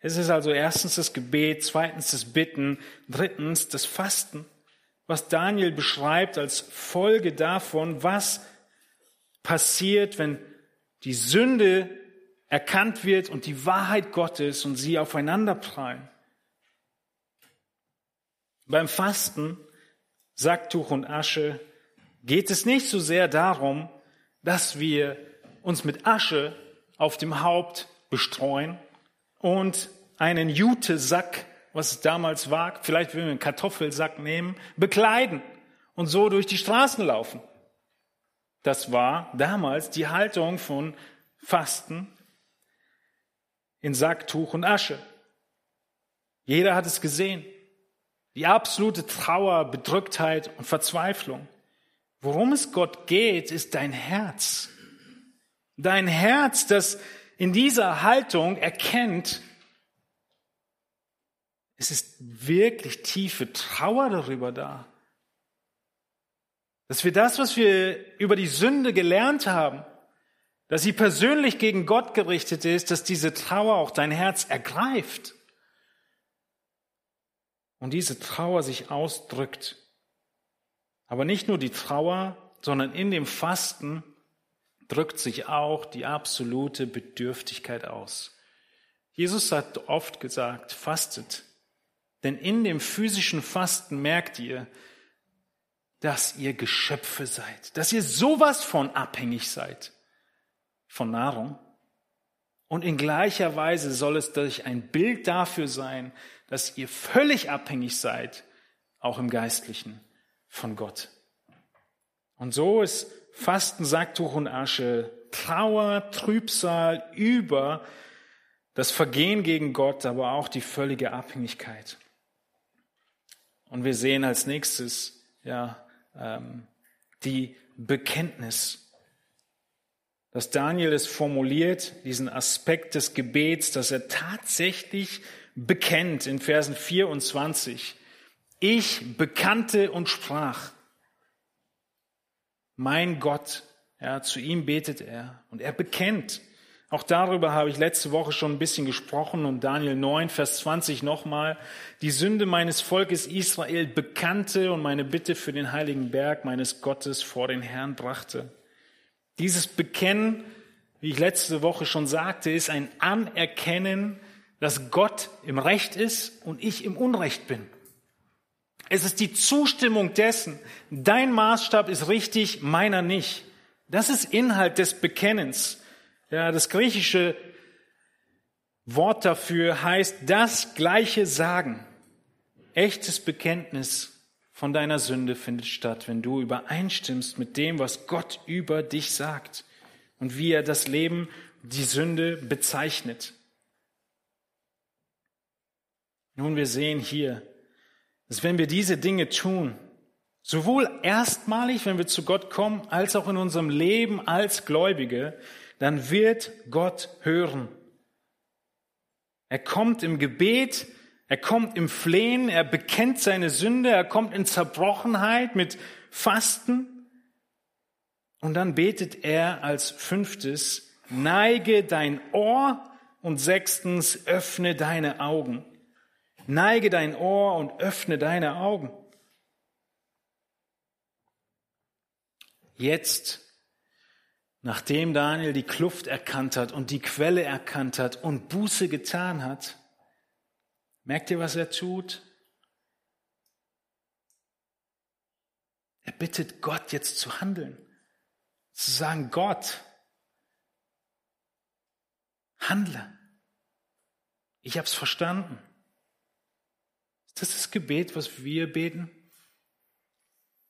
Es ist also erstens das Gebet, zweitens das Bitten, drittens das Fasten, was Daniel beschreibt als Folge davon, was passiert, wenn die Sünde erkannt wird und die Wahrheit Gottes und sie aufeinander prallen. Beim Fasten, Sacktuch und Asche, geht es nicht so sehr darum, dass wir uns mit Asche auf dem Haupt bestreuen und einen Jutesack, was es damals war, vielleicht würden wir einen Kartoffelsack nehmen, bekleiden und so durch die Straßen laufen. Das war damals die Haltung von Fasten in Sacktuch und Asche. Jeder hat es gesehen. Die absolute Trauer, Bedrücktheit und Verzweiflung. Worum es Gott geht, ist dein Herz. Dein Herz, das in dieser Haltung erkennt, es ist wirklich tiefe Trauer darüber da. Dass wir das, was wir über die Sünde gelernt haben, dass sie persönlich gegen Gott gerichtet ist, dass diese Trauer auch dein Herz ergreift und diese Trauer sich ausdrückt. Aber nicht nur die Trauer, sondern in dem Fasten drückt sich auch die absolute Bedürftigkeit aus. Jesus hat oft gesagt, fastet, denn in dem physischen Fasten merkt ihr, dass ihr Geschöpfe seid, dass ihr sowas von abhängig seid von Nahrung. Und in gleicher Weise soll es durch ein Bild dafür sein, dass ihr völlig abhängig seid, auch im Geistlichen, von Gott. Und so ist Fasten, Sacktuch und Asche Trauer, Trübsal über das Vergehen gegen Gott, aber auch die völlige Abhängigkeit. Und wir sehen als nächstes ja ähm, die Bekenntnis dass Daniel es formuliert, diesen Aspekt des Gebets, dass er tatsächlich bekennt in Versen 24. Ich bekannte und sprach, mein Gott, ja, zu ihm betet er und er bekennt. Auch darüber habe ich letzte Woche schon ein bisschen gesprochen und Daniel 9, Vers 20 nochmal. Die Sünde meines Volkes Israel bekannte und meine Bitte für den heiligen Berg meines Gottes vor den Herrn brachte. Dieses Bekennen, wie ich letzte Woche schon sagte, ist ein Anerkennen, dass Gott im Recht ist und ich im Unrecht bin. Es ist die Zustimmung dessen, dein Maßstab ist richtig, meiner nicht. Das ist Inhalt des Bekennens. Ja, das griechische Wort dafür heißt das gleiche Sagen. Echtes Bekenntnis von deiner Sünde findet statt, wenn du übereinstimmst mit dem, was Gott über dich sagt und wie er das Leben, die Sünde bezeichnet. Nun, wir sehen hier, dass wenn wir diese Dinge tun, sowohl erstmalig, wenn wir zu Gott kommen, als auch in unserem Leben als Gläubige, dann wird Gott hören. Er kommt im Gebet er kommt im Flehen, er bekennt seine Sünde, er kommt in Zerbrochenheit mit Fasten. Und dann betet er als fünftes, neige dein Ohr und sechstens, öffne deine Augen. Neige dein Ohr und öffne deine Augen. Jetzt, nachdem Daniel die Kluft erkannt hat und die Quelle erkannt hat und Buße getan hat, merkt ihr, was er tut? Er bittet Gott jetzt zu handeln, zu sagen, Gott, handle. Ich habe es verstanden. Ist das das Gebet, was wir beten?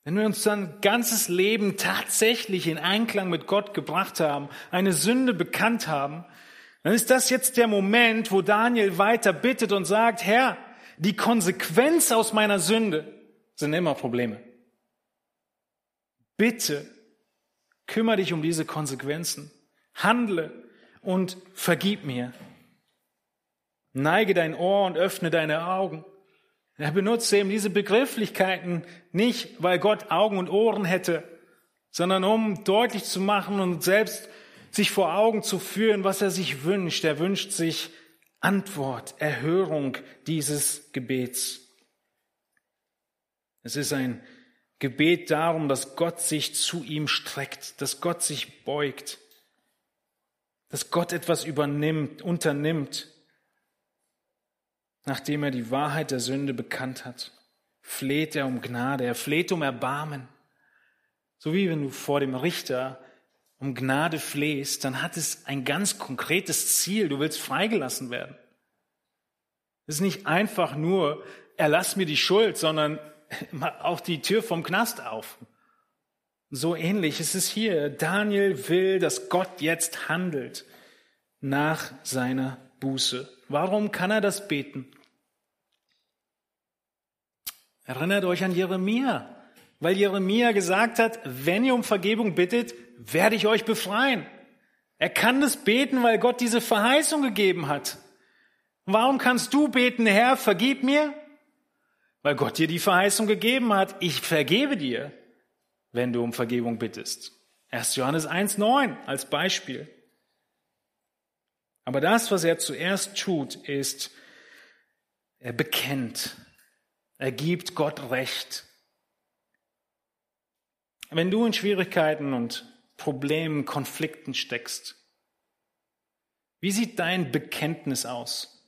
Wenn wir uns dann ganzes Leben tatsächlich in Einklang mit Gott gebracht haben, eine Sünde bekannt haben, dann ist das jetzt der Moment, wo Daniel weiter bittet und sagt, Herr, die Konsequenz aus meiner Sünde sind immer Probleme. Bitte kümmere dich um diese Konsequenzen. Handle und vergib mir. Neige dein Ohr und öffne deine Augen. Er benutzt eben diese Begrifflichkeiten nicht, weil Gott Augen und Ohren hätte, sondern um deutlich zu machen und selbst sich vor Augen zu führen, was er sich wünscht. Er wünscht sich Antwort, Erhörung dieses Gebets. Es ist ein Gebet darum, dass Gott sich zu ihm streckt, dass Gott sich beugt, dass Gott etwas übernimmt, unternimmt, nachdem er die Wahrheit der Sünde bekannt hat, fleht er um Gnade, er fleht um Erbarmen. So wie wenn du vor dem Richter um Gnade flehst, dann hat es ein ganz konkretes Ziel. Du willst freigelassen werden. Es ist nicht einfach nur, erlass mir die Schuld, sondern [LAUGHS] auch die Tür vom Knast auf. So ähnlich ist es hier. Daniel will, dass Gott jetzt handelt nach seiner Buße. Warum kann er das beten? Erinnert euch an Jeremia, weil Jeremia gesagt hat, wenn ihr um Vergebung bittet, werde ich euch befreien. Er kann das beten, weil Gott diese Verheißung gegeben hat. Warum kannst du beten, Herr, vergib mir? Weil Gott dir die Verheißung gegeben hat, ich vergebe dir, wenn du um Vergebung bittest. 1. Johannes 1.9 als Beispiel. Aber das, was er zuerst tut, ist, er bekennt, er gibt Gott Recht. Wenn du in Schwierigkeiten und Problemen, Konflikten steckst, wie sieht dein Bekenntnis aus?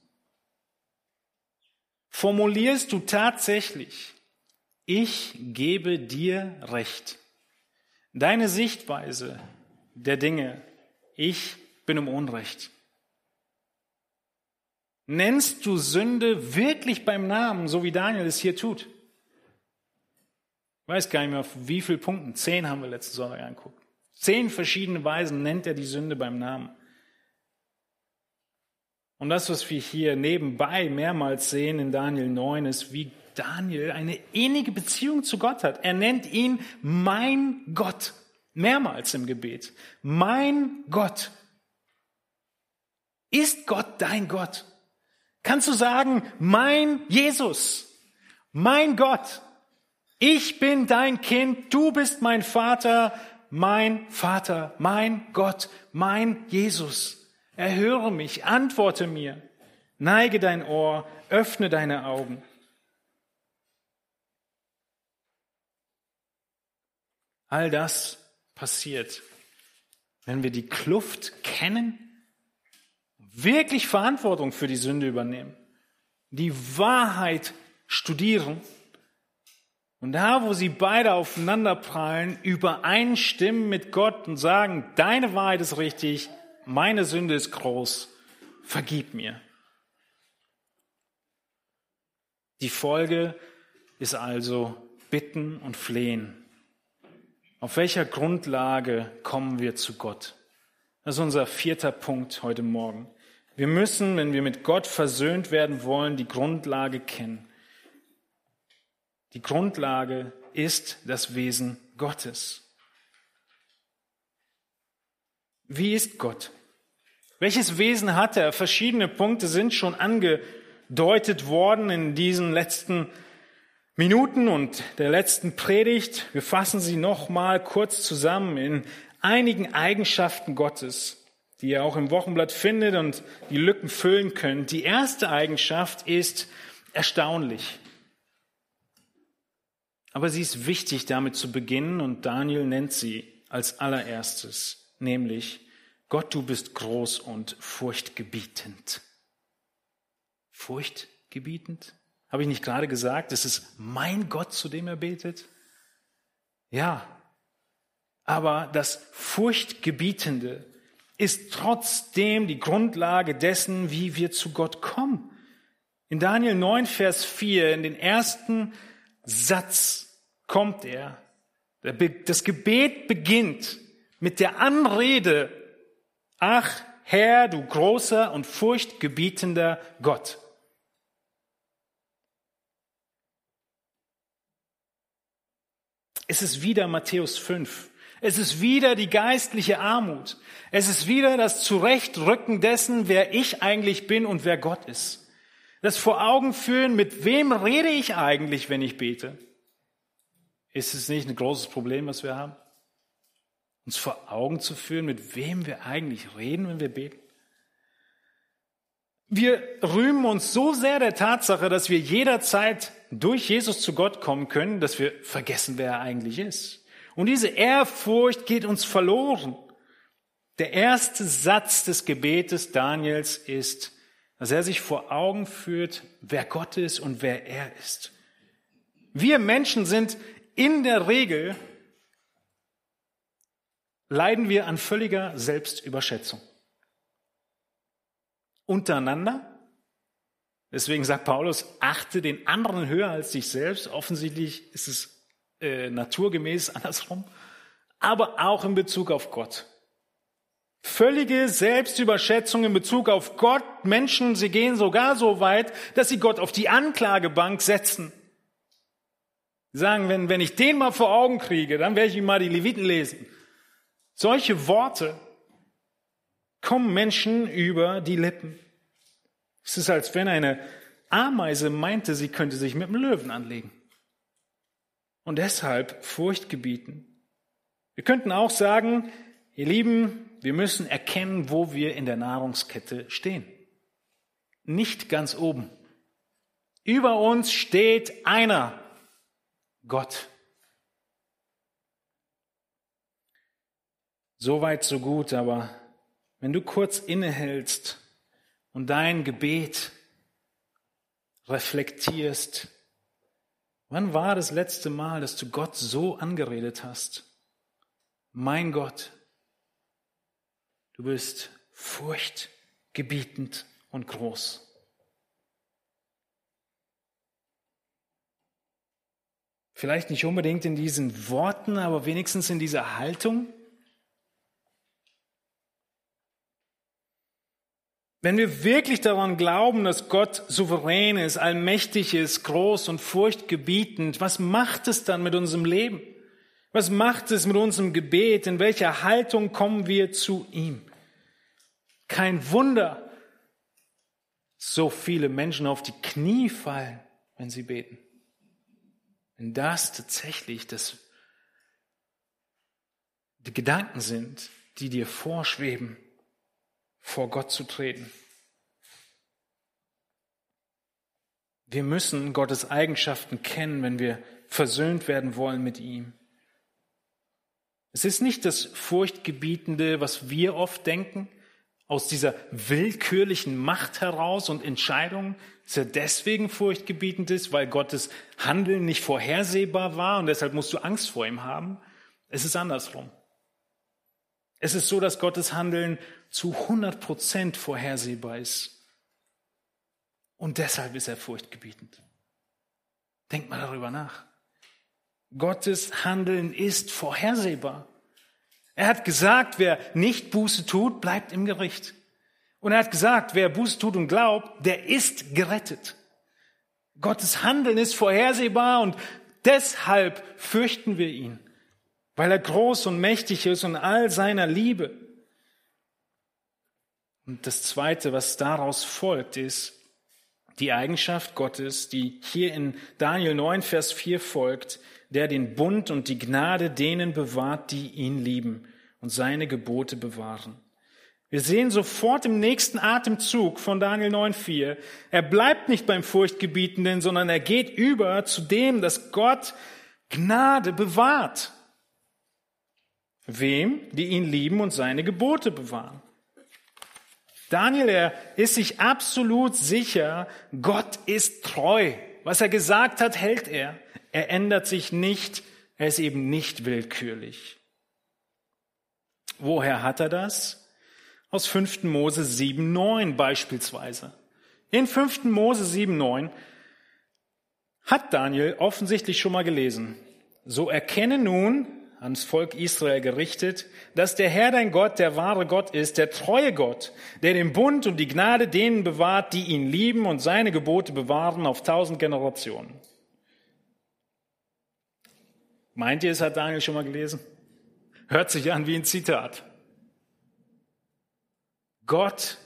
Formulierst du tatsächlich, ich gebe dir Recht. Deine Sichtweise der Dinge, ich bin im Unrecht. Nennst du Sünde wirklich beim Namen, so wie Daniel es hier tut? Ich weiß gar nicht mehr, auf wie viele Punkten. Zehn haben wir letzten Sonntag angeguckt. Zehn verschiedene Weisen nennt er die Sünde beim Namen. Und das, was wir hier nebenbei mehrmals sehen in Daniel 9, ist, wie Daniel eine innige Beziehung zu Gott hat. Er nennt ihn mein Gott. Mehrmals im Gebet. Mein Gott. Ist Gott dein Gott? Kannst du sagen, mein Jesus, mein Gott, ich bin dein Kind, du bist mein Vater, mein Vater, mein Gott, mein Jesus. Erhöre mich, antworte mir, neige dein Ohr, öffne deine Augen. All das passiert, wenn wir die Kluft kennen wirklich Verantwortung für die Sünde übernehmen, die Wahrheit studieren und da, wo sie beide aufeinanderprallen, übereinstimmen mit Gott und sagen, deine Wahrheit ist richtig, meine Sünde ist groß, vergib mir. Die Folge ist also Bitten und Flehen. Auf welcher Grundlage kommen wir zu Gott? Das ist unser vierter Punkt heute Morgen. Wir müssen, wenn wir mit Gott versöhnt werden wollen, die Grundlage kennen. Die Grundlage ist das Wesen Gottes. Wie ist Gott? Welches Wesen hat er? Verschiedene Punkte sind schon angedeutet worden in diesen letzten Minuten und der letzten Predigt. Wir fassen sie noch mal kurz zusammen in einigen Eigenschaften Gottes die ihr auch im Wochenblatt findet und die Lücken füllen könnt. Die erste Eigenschaft ist, erstaunlich. Aber sie ist wichtig, damit zu beginnen und Daniel nennt sie als allererstes, nämlich Gott, du bist groß und furchtgebietend. Furchtgebietend? Habe ich nicht gerade gesagt, es ist mein Gott, zu dem er betet? Ja, aber das Furchtgebietende ist trotzdem die Grundlage dessen, wie wir zu Gott kommen. In Daniel 9, Vers 4, in den ersten Satz kommt er. Das Gebet beginnt mit der Anrede, ach Herr, du großer und furchtgebietender Gott. Es ist wieder Matthäus 5. Es ist wieder die geistliche Armut. Es ist wieder das Zurechtrücken dessen, wer ich eigentlich bin und wer Gott ist. Das vor Augen führen, mit wem rede ich eigentlich, wenn ich bete? Ist es nicht ein großes Problem, was wir haben? Uns vor Augen zu führen, mit wem wir eigentlich reden, wenn wir beten? Wir rühmen uns so sehr der Tatsache, dass wir jederzeit durch Jesus zu Gott kommen können, dass wir vergessen, wer er eigentlich ist. Und diese Ehrfurcht geht uns verloren. Der erste Satz des Gebetes Daniels ist, dass er sich vor Augen führt, wer Gott ist und wer er ist. Wir Menschen sind in der Regel, leiden wir an völliger Selbstüberschätzung. Untereinander, deswegen sagt Paulus, achte den anderen höher als dich selbst. Offensichtlich ist es äh, naturgemäß [LAUGHS] andersrum, aber auch in Bezug auf Gott. Völlige Selbstüberschätzung in Bezug auf Gott. Menschen, sie gehen sogar so weit, dass sie Gott auf die Anklagebank setzen. Sie sagen, wenn, wenn ich den mal vor Augen kriege, dann werde ich ihm mal die Leviten lesen. Solche Worte kommen Menschen über die Lippen. Es ist, als wenn eine Ameise meinte, sie könnte sich mit dem Löwen anlegen. Und deshalb Furcht gebieten. Wir könnten auch sagen, ihr Lieben, wir müssen erkennen, wo wir in der Nahrungskette stehen. Nicht ganz oben. Über uns steht einer, Gott. Soweit, so gut, aber wenn du kurz innehältst und dein Gebet reflektierst, wann war das letzte Mal, dass du Gott so angeredet hast? Mein Gott, Du bist furchtgebietend und groß. Vielleicht nicht unbedingt in diesen Worten, aber wenigstens in dieser Haltung. Wenn wir wirklich daran glauben, dass Gott souverän ist, allmächtig ist, groß und furchtgebietend, was macht es dann mit unserem Leben? Was macht es mit unserem Gebet? In welcher Haltung kommen wir zu ihm? Kein Wunder, so viele Menschen auf die Knie fallen, wenn sie beten. Wenn das tatsächlich das, die Gedanken sind, die dir vorschweben, vor Gott zu treten. Wir müssen Gottes Eigenschaften kennen, wenn wir versöhnt werden wollen mit ihm. Es ist nicht das Furchtgebietende, was wir oft denken, aus dieser willkürlichen Macht heraus und Entscheidungen, dass er deswegen furchtgebietend ist, weil Gottes Handeln nicht vorhersehbar war und deshalb musst du Angst vor ihm haben. Es ist andersrum. Es ist so, dass Gottes Handeln zu 100 Prozent vorhersehbar ist. Und deshalb ist er furchtgebietend. Denk mal darüber nach. Gottes Handeln ist vorhersehbar. Er hat gesagt, wer nicht Buße tut, bleibt im Gericht. Und er hat gesagt, wer Buße tut und glaubt, der ist gerettet. Gottes Handeln ist vorhersehbar und deshalb fürchten wir ihn, weil er groß und mächtig ist und all seiner Liebe. Und das Zweite, was daraus folgt, ist die Eigenschaft Gottes, die hier in Daniel 9, Vers 4 folgt, der den Bund und die Gnade denen bewahrt, die ihn lieben und seine Gebote bewahren. Wir sehen sofort im nächsten Atemzug von Daniel 9.4, er bleibt nicht beim Furchtgebietenden, sondern er geht über zu dem, dass Gott Gnade bewahrt. Wem? Die ihn lieben und seine Gebote bewahren. Daniel, er ist sich absolut sicher, Gott ist treu. Was er gesagt hat, hält er. Er ändert sich nicht. Er ist eben nicht willkürlich. Woher hat er das? Aus 5. Mose 7.9 beispielsweise. In 5. Mose 7.9 hat Daniel offensichtlich schon mal gelesen. So erkenne nun, ans Volk Israel gerichtet, dass der Herr dein Gott der wahre Gott ist, der treue Gott, der den Bund und die Gnade denen bewahrt, die ihn lieben und seine Gebote bewahren auf tausend Generationen. Meint ihr, es hat Daniel schon mal gelesen? Hört sich an wie ein Zitat. Gott,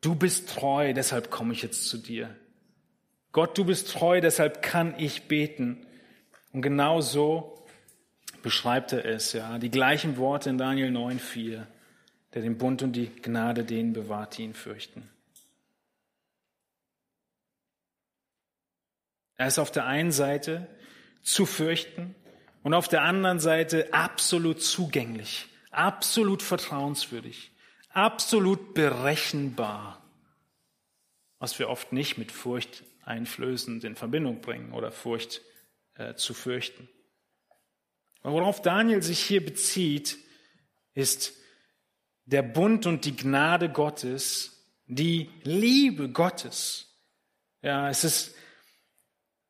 du bist treu, deshalb komme ich jetzt zu dir. Gott, du bist treu, deshalb kann ich beten. Und genau so beschreibt er es, ja. Die gleichen Worte in Daniel 9,4. Der den Bund und die Gnade denen bewahrt, die ihn fürchten. Er ist auf der einen Seite zu fürchten und auf der anderen Seite absolut zugänglich, absolut vertrauenswürdig, absolut berechenbar, was wir oft nicht mit Furcht einflößend in Verbindung bringen oder Furcht äh, zu fürchten. Worauf Daniel sich hier bezieht, ist der Bund und die Gnade Gottes, die Liebe Gottes. Ja, es ist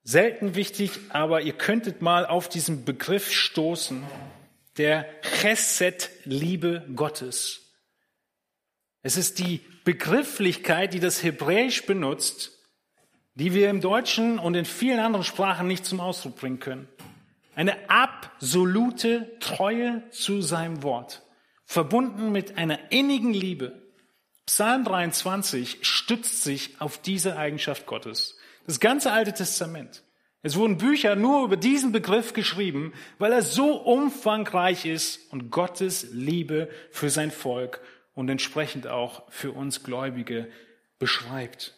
selten wichtig, aber ihr könntet mal auf diesen Begriff stoßen, der Chesed-Liebe Gottes. Es ist die Begrifflichkeit, die das Hebräisch benutzt, die wir im Deutschen und in vielen anderen Sprachen nicht zum Ausdruck bringen können. Eine absolute Treue zu seinem Wort, verbunden mit einer innigen Liebe. Psalm 23 stützt sich auf diese Eigenschaft Gottes. Das ganze Alte Testament. Es wurden Bücher nur über diesen Begriff geschrieben, weil er so umfangreich ist und Gottes Liebe für sein Volk und entsprechend auch für uns Gläubige beschreibt.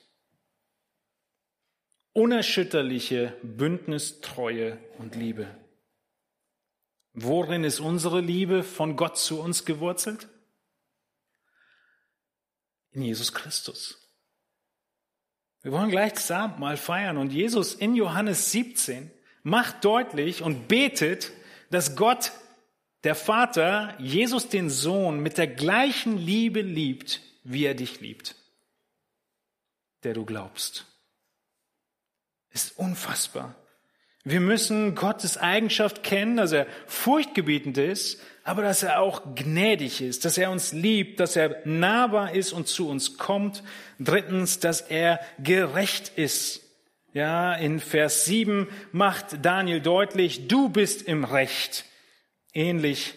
Unerschütterliche Bündnistreue und Liebe. Worin ist unsere Liebe von Gott zu uns gewurzelt? In Jesus Christus. Wir wollen gleich das Abendmahl feiern und Jesus in Johannes 17 macht deutlich und betet, dass Gott, der Vater, Jesus den Sohn mit der gleichen Liebe liebt, wie er dich liebt, der du glaubst. Ist unfassbar. Wir müssen Gottes Eigenschaft kennen, dass er furchtgebietend ist, aber dass er auch gnädig ist, dass er uns liebt, dass er nahbar ist und zu uns kommt. Drittens, dass er gerecht ist. Ja, in Vers 7 macht Daniel deutlich, du bist im Recht. Ähnlich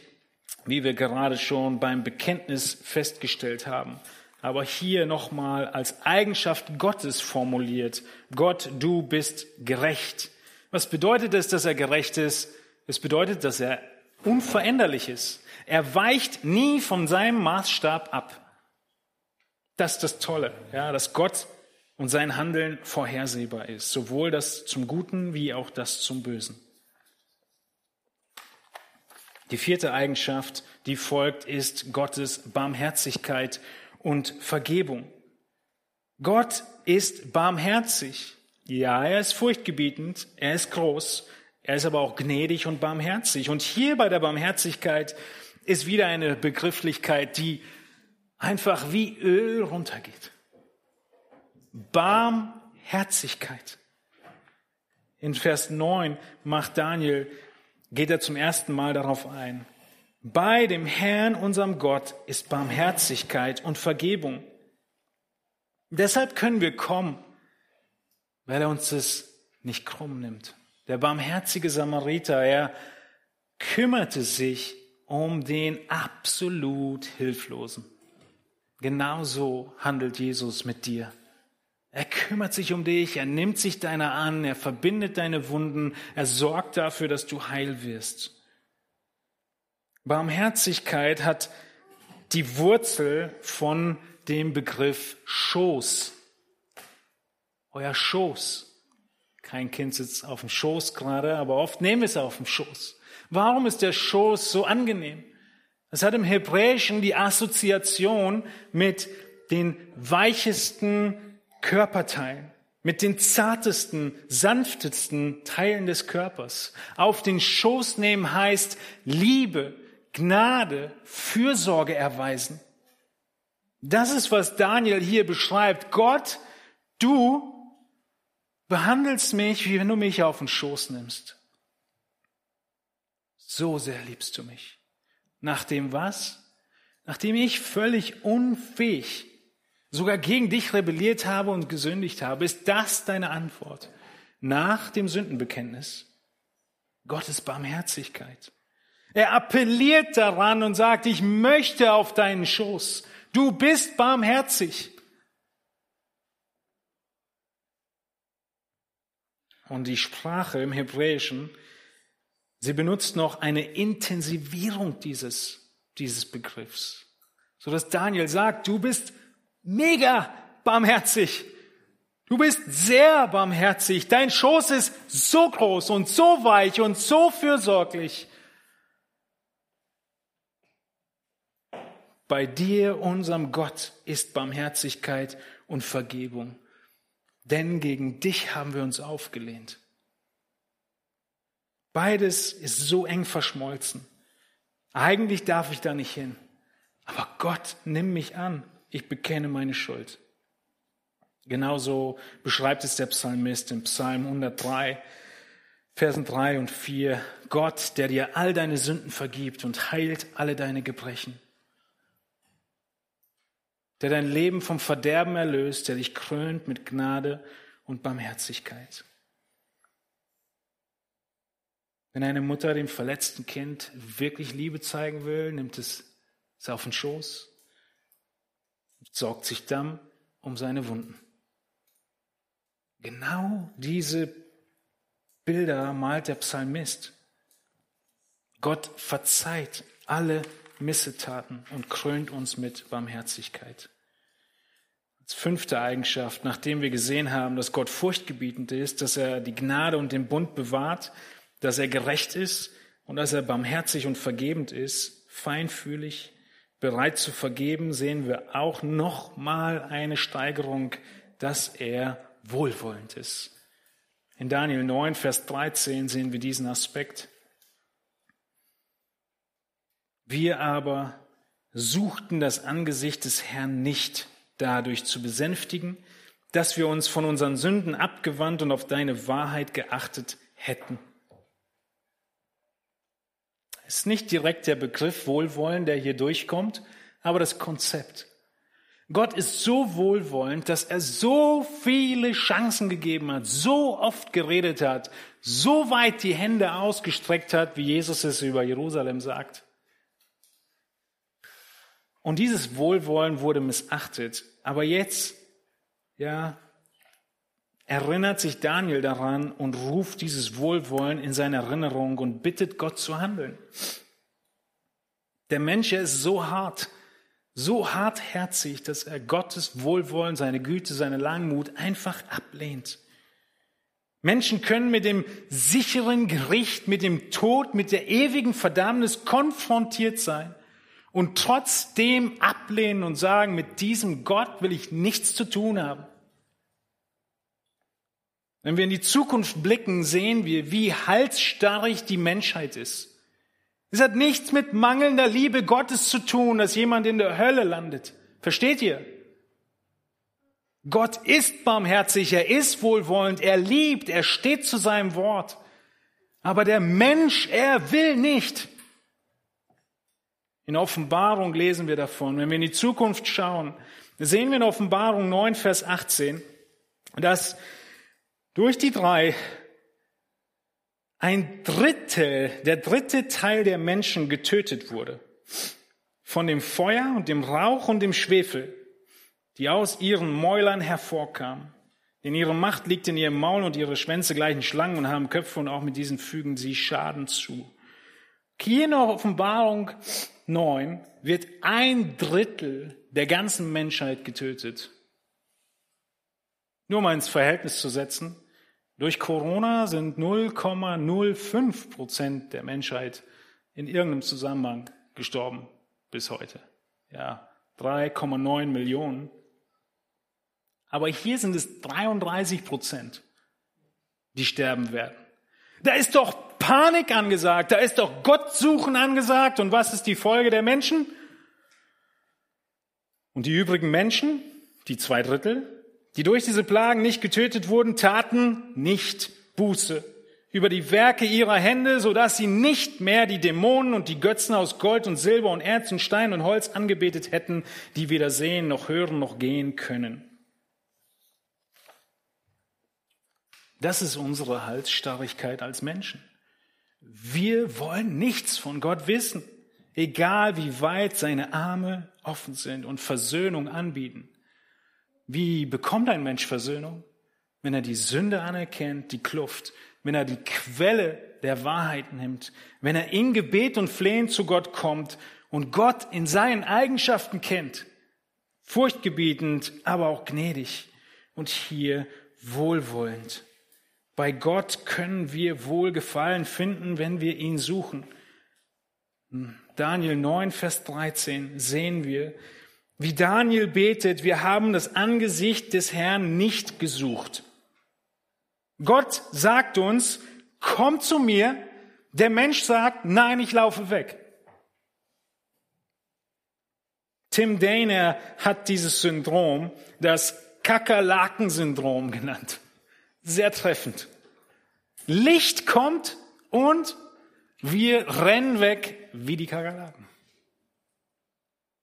wie wir gerade schon beim Bekenntnis festgestellt haben. Aber hier nochmal als Eigenschaft Gottes formuliert. Gott, du bist gerecht. Was bedeutet es, dass er gerecht ist? Es bedeutet, dass er unveränderlich ist. Er weicht nie von seinem Maßstab ab. Das ist das Tolle, ja, dass Gott und sein Handeln vorhersehbar ist, sowohl das zum Guten wie auch das zum Bösen. Die vierte Eigenschaft, die folgt, ist Gottes Barmherzigkeit und Vergebung. Gott ist barmherzig. Ja, er ist furchtgebietend, er ist groß, er ist aber auch gnädig und barmherzig. Und hier bei der Barmherzigkeit ist wieder eine Begrifflichkeit, die einfach wie Öl runtergeht. Barmherzigkeit. In Vers 9 macht Daniel, geht er zum ersten Mal darauf ein. Bei dem Herrn, unserem Gott, ist Barmherzigkeit und Vergebung. Deshalb können wir kommen weil er uns das nicht krumm nimmt. Der barmherzige Samariter, er kümmerte sich um den absolut Hilflosen. Genauso handelt Jesus mit dir. Er kümmert sich um dich, er nimmt sich deiner an, er verbindet deine Wunden, er sorgt dafür, dass du heil wirst. Barmherzigkeit hat die Wurzel von dem Begriff Schoß. Euer Schoß. Kein Kind sitzt auf dem Schoß gerade, aber oft nehmen wir es auf dem Schoß. Warum ist der Schoß so angenehm? Es hat im Hebräischen die Assoziation mit den weichesten Körperteilen, mit den zartesten, sanftesten Teilen des Körpers. Auf den Schoß nehmen heißt Liebe, Gnade, Fürsorge erweisen. Das ist, was Daniel hier beschreibt. Gott, du behandelst mich, wie wenn du mich auf den Schoß nimmst. So sehr liebst du mich. Nachdem was? Nachdem ich völlig unfähig, sogar gegen dich rebelliert habe und gesündigt habe, ist das deine Antwort. Nach dem Sündenbekenntnis. Gottes Barmherzigkeit. Er appelliert daran und sagt, ich möchte auf deinen Schoß. Du bist barmherzig. Und die Sprache im Hebräischen, sie benutzt noch eine Intensivierung dieses, dieses Begriffs. So dass Daniel sagt, du bist mega barmherzig. Du bist sehr barmherzig. Dein Schoß ist so groß und so weich und so fürsorglich. Bei dir, unserem Gott, ist Barmherzigkeit und Vergebung. Denn gegen dich haben wir uns aufgelehnt. Beides ist so eng verschmolzen. Eigentlich darf ich da nicht hin. Aber Gott, nimm mich an. Ich bekenne meine Schuld. Genauso beschreibt es der Psalmist im Psalm 103, Versen 3 und 4. Gott, der dir all deine Sünden vergibt und heilt alle deine Gebrechen der dein Leben vom Verderben erlöst, der dich krönt mit Gnade und Barmherzigkeit. Wenn eine Mutter dem verletzten Kind wirklich Liebe zeigen will, nimmt es es auf den Schoß, sorgt sich dann um seine Wunden. Genau diese Bilder malt der Psalmist. Gott verzeiht alle Missetaten und krönt uns mit Barmherzigkeit. Als fünfte Eigenschaft, nachdem wir gesehen haben, dass Gott furchtgebietend ist, dass er die Gnade und den Bund bewahrt, dass er gerecht ist und dass er barmherzig und vergebend ist, feinfühlig, bereit zu vergeben, sehen wir auch nochmal eine Steigerung, dass er wohlwollend ist. In Daniel 9, Vers 13 sehen wir diesen Aspekt. Wir aber suchten das Angesicht des Herrn nicht dadurch zu besänftigen, dass wir uns von unseren Sünden abgewandt und auf deine Wahrheit geachtet hätten. Es ist nicht direkt der Begriff Wohlwollen, der hier durchkommt, aber das Konzept. Gott ist so wohlwollend, dass er so viele Chancen gegeben hat, so oft geredet hat, so weit die Hände ausgestreckt hat, wie Jesus es über Jerusalem sagt. Und dieses Wohlwollen wurde missachtet. Aber jetzt, ja, erinnert sich Daniel daran und ruft dieses Wohlwollen in seine Erinnerung und bittet Gott zu handeln. Der Mensch ist so hart, so hartherzig, dass er Gottes Wohlwollen, seine Güte, seine Langmut einfach ablehnt. Menschen können mit dem sicheren Gericht, mit dem Tod, mit der ewigen Verdammnis konfrontiert sein und trotzdem ablehnen und sagen, mit diesem Gott will ich nichts zu tun haben. Wenn wir in die Zukunft blicken, sehen wir, wie halsstarrig die Menschheit ist. Es hat nichts mit mangelnder Liebe Gottes zu tun, dass jemand in der Hölle landet. Versteht ihr? Gott ist barmherzig, er ist wohlwollend, er liebt, er steht zu seinem Wort. Aber der Mensch, er will nicht. In Offenbarung lesen wir davon. Wenn wir in die Zukunft schauen, sehen wir in Offenbarung 9, Vers 18, dass durch die drei ein Drittel, der dritte Teil der Menschen getötet wurde. Von dem Feuer und dem Rauch und dem Schwefel, die aus ihren Mäulern hervorkamen. Denn ihre Macht liegt in ihrem Maul und ihre Schwänze gleichen Schlangen und haben Köpfe und auch mit diesen fügen sie Schaden zu. Hier in der Offenbarung 9 wird ein Drittel der ganzen Menschheit getötet. Nur mal ins Verhältnis zu setzen. Durch Corona sind 0,05 Prozent der Menschheit in irgendeinem Zusammenhang gestorben bis heute. Ja, 3,9 Millionen. Aber hier sind es 33 Prozent, die sterben werden. Da ist doch Panik angesagt, da ist doch Gottsuchen angesagt. Und was ist die Folge der Menschen? Und die übrigen Menschen, die zwei Drittel, die durch diese Plagen nicht getötet wurden, taten nicht Buße über die Werke ihrer Hände, so dass sie nicht mehr die Dämonen und die Götzen aus Gold und Silber und Erz und Stein und Holz angebetet hätten, die weder sehen noch hören noch gehen können. Das ist unsere Halsstarrigkeit als Menschen. Wir wollen nichts von Gott wissen, egal wie weit seine Arme offen sind und Versöhnung anbieten. Wie bekommt ein Mensch Versöhnung? Wenn er die Sünde anerkennt, die Kluft, wenn er die Quelle der Wahrheit nimmt, wenn er in Gebet und Flehen zu Gott kommt und Gott in seinen Eigenschaften kennt, furchtgebietend, aber auch gnädig und hier wohlwollend. Bei Gott können wir Wohlgefallen finden, wenn wir ihn suchen. Daniel 9, Vers 13 sehen wir, wie Daniel betet, wir haben das Angesicht des Herrn nicht gesucht. Gott sagt uns, komm zu mir. Der Mensch sagt, nein, ich laufe weg. Tim Dana hat dieses Syndrom das Kakerlaken-Syndrom genannt. Sehr treffend. Licht kommt und wir rennen weg wie die Kakerlaken.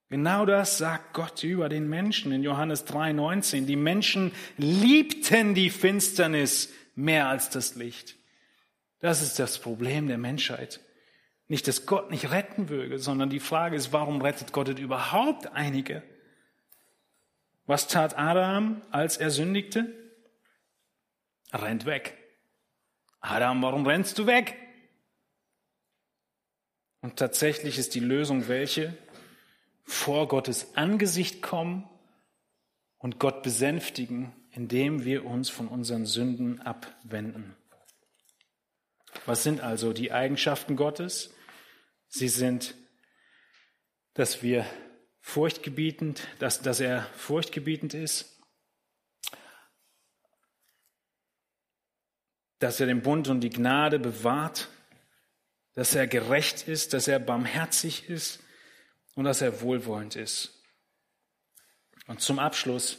Genau das sagt Gott über den Menschen in Johannes 3:19. Die Menschen liebten die Finsternis mehr als das Licht. Das ist das Problem der Menschheit. Nicht, dass Gott nicht retten würde, sondern die Frage ist, warum rettet Gott überhaupt einige? Was tat Adam, als er sündigte? Rennt weg. Adam, warum rennst du weg? Und tatsächlich ist die Lösung welche? vor Gottes Angesicht kommen und Gott besänftigen, indem wir uns von unseren Sünden abwenden. Was sind also die Eigenschaften Gottes? Sie sind, dass wir furchtgebietend, dass, dass er furchtgebietend ist, dass er den Bund und die Gnade bewahrt, dass er gerecht ist, dass er barmherzig ist, und dass er wohlwollend ist. Und zum Abschluss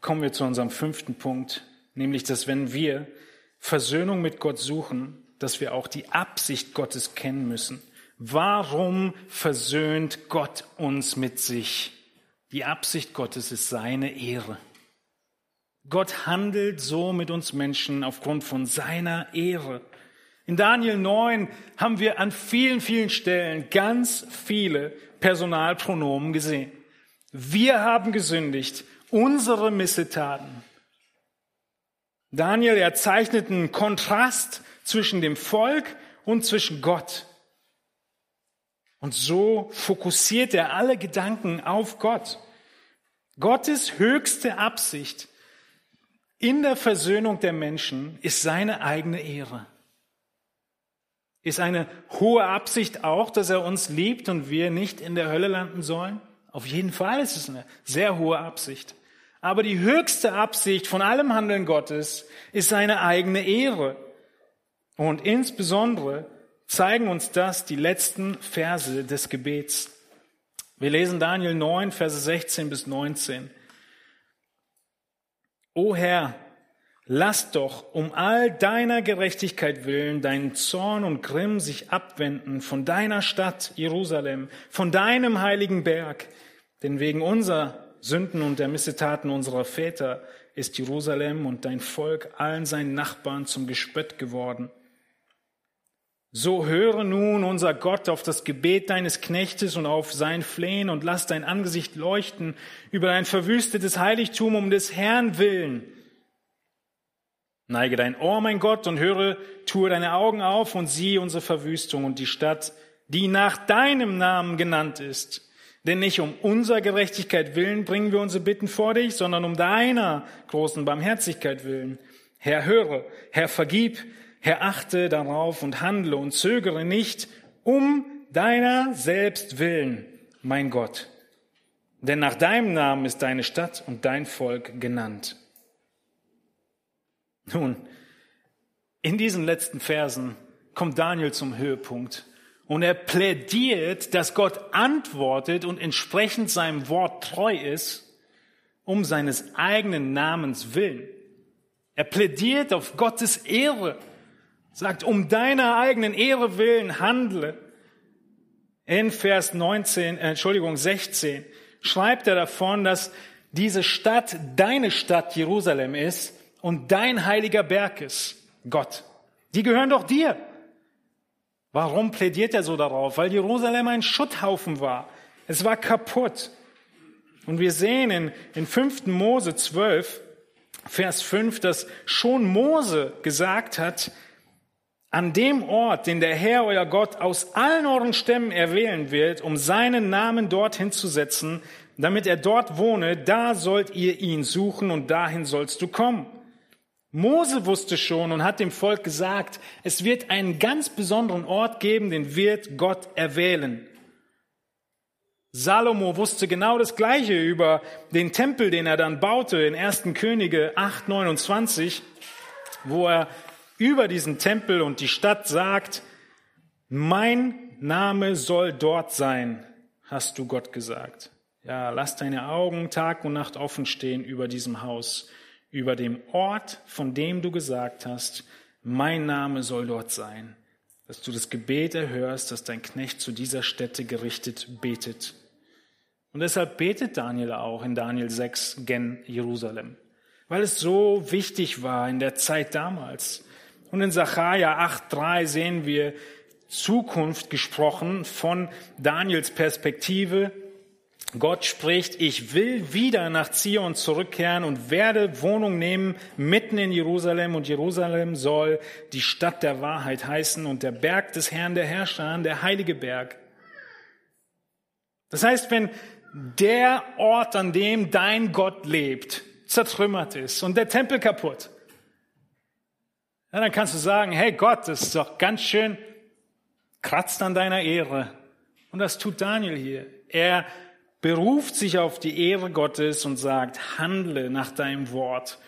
kommen wir zu unserem fünften Punkt, nämlich, dass wenn wir Versöhnung mit Gott suchen, dass wir auch die Absicht Gottes kennen müssen. Warum versöhnt Gott uns mit sich? Die Absicht Gottes ist seine Ehre. Gott handelt so mit uns Menschen aufgrund von seiner Ehre. In Daniel 9 haben wir an vielen, vielen Stellen ganz viele Personalpronomen gesehen. Wir haben gesündigt, unsere Missetaten. Daniel, er zeichnet einen Kontrast zwischen dem Volk und zwischen Gott. Und so fokussiert er alle Gedanken auf Gott. Gottes höchste Absicht in der Versöhnung der Menschen ist seine eigene Ehre. Ist eine hohe Absicht auch, dass er uns liebt und wir nicht in der Hölle landen sollen? Auf jeden Fall ist es eine sehr hohe Absicht. Aber die höchste Absicht von allem Handeln Gottes ist seine eigene Ehre. Und insbesondere zeigen uns das die letzten Verse des Gebets. Wir lesen Daniel 9, Verse 16 bis 19. O Herr, Lass doch um all deiner Gerechtigkeit willen deinen Zorn und Grimm sich abwenden von deiner Stadt Jerusalem, von deinem heiligen Berg. Denn wegen unserer Sünden und der Missetaten unserer Väter ist Jerusalem und dein Volk allen seinen Nachbarn zum Gespött geworden. So höre nun, unser Gott, auf das Gebet deines Knechtes und auf sein Flehen und lass dein Angesicht leuchten über dein verwüstetes Heiligtum um des Herrn willen Neige dein Ohr, mein Gott, und höre, tue deine Augen auf und sieh unsere Verwüstung und die Stadt, die nach deinem Namen genannt ist. Denn nicht um unserer Gerechtigkeit willen bringen wir unsere Bitten vor dich, sondern um deiner großen Barmherzigkeit willen. Herr, höre, Herr, vergib, Herr, achte darauf und handle und zögere nicht um deiner selbst willen, mein Gott. Denn nach deinem Namen ist deine Stadt und dein Volk genannt. Nun, in diesen letzten Versen kommt Daniel zum Höhepunkt. Und er plädiert, dass Gott antwortet und entsprechend seinem Wort treu ist, um seines eigenen Namens willen. Er plädiert auf Gottes Ehre, sagt, um deiner eigenen Ehre willen handle. In Vers 19, äh, Entschuldigung, 16 schreibt er davon, dass diese Stadt deine Stadt Jerusalem ist und dein heiliger Berg ist, Gott. Die gehören doch dir. Warum plädiert er so darauf? Weil Jerusalem ein Schutthaufen war. Es war kaputt. Und wir sehen in, in 5. Mose 12, Vers 5, dass schon Mose gesagt hat, an dem Ort, den der Herr, euer Gott, aus allen euren Stämmen erwählen wird, um seinen Namen dorthin zu setzen, damit er dort wohne, da sollt ihr ihn suchen und dahin sollst du kommen. Mose wusste schon und hat dem Volk gesagt, es wird einen ganz besonderen Ort geben, den wird Gott erwählen. Salomo wusste genau das Gleiche über den Tempel, den er dann baute in 1. Könige 8, 29, wo er über diesen Tempel und die Stadt sagt, mein Name soll dort sein, hast du Gott gesagt. Ja, lass deine Augen Tag und Nacht offen stehen über diesem Haus über dem Ort, von dem du gesagt hast, mein Name soll dort sein, dass du das Gebet erhörst, dass dein Knecht zu dieser Stätte gerichtet betet. Und deshalb betet Daniel auch in Daniel 6 gen Jerusalem, weil es so wichtig war in der Zeit damals. Und in Sacharja 8.3 sehen wir Zukunft gesprochen von Daniels Perspektive Gott spricht, ich will wieder nach Zion zurückkehren und werde Wohnung nehmen mitten in Jerusalem und Jerusalem soll die Stadt der Wahrheit heißen und der Berg des Herrn der Herrscher, der heilige Berg. Das heißt, wenn der Ort, an dem dein Gott lebt, zertrümmert ist und der Tempel kaputt, ja, dann kannst du sagen, hey Gott, das ist doch ganz schön, kratzt an deiner Ehre. Und das tut Daniel hier. Er beruft sich auf die Ehre Gottes und sagt, handle nach deinem Wort.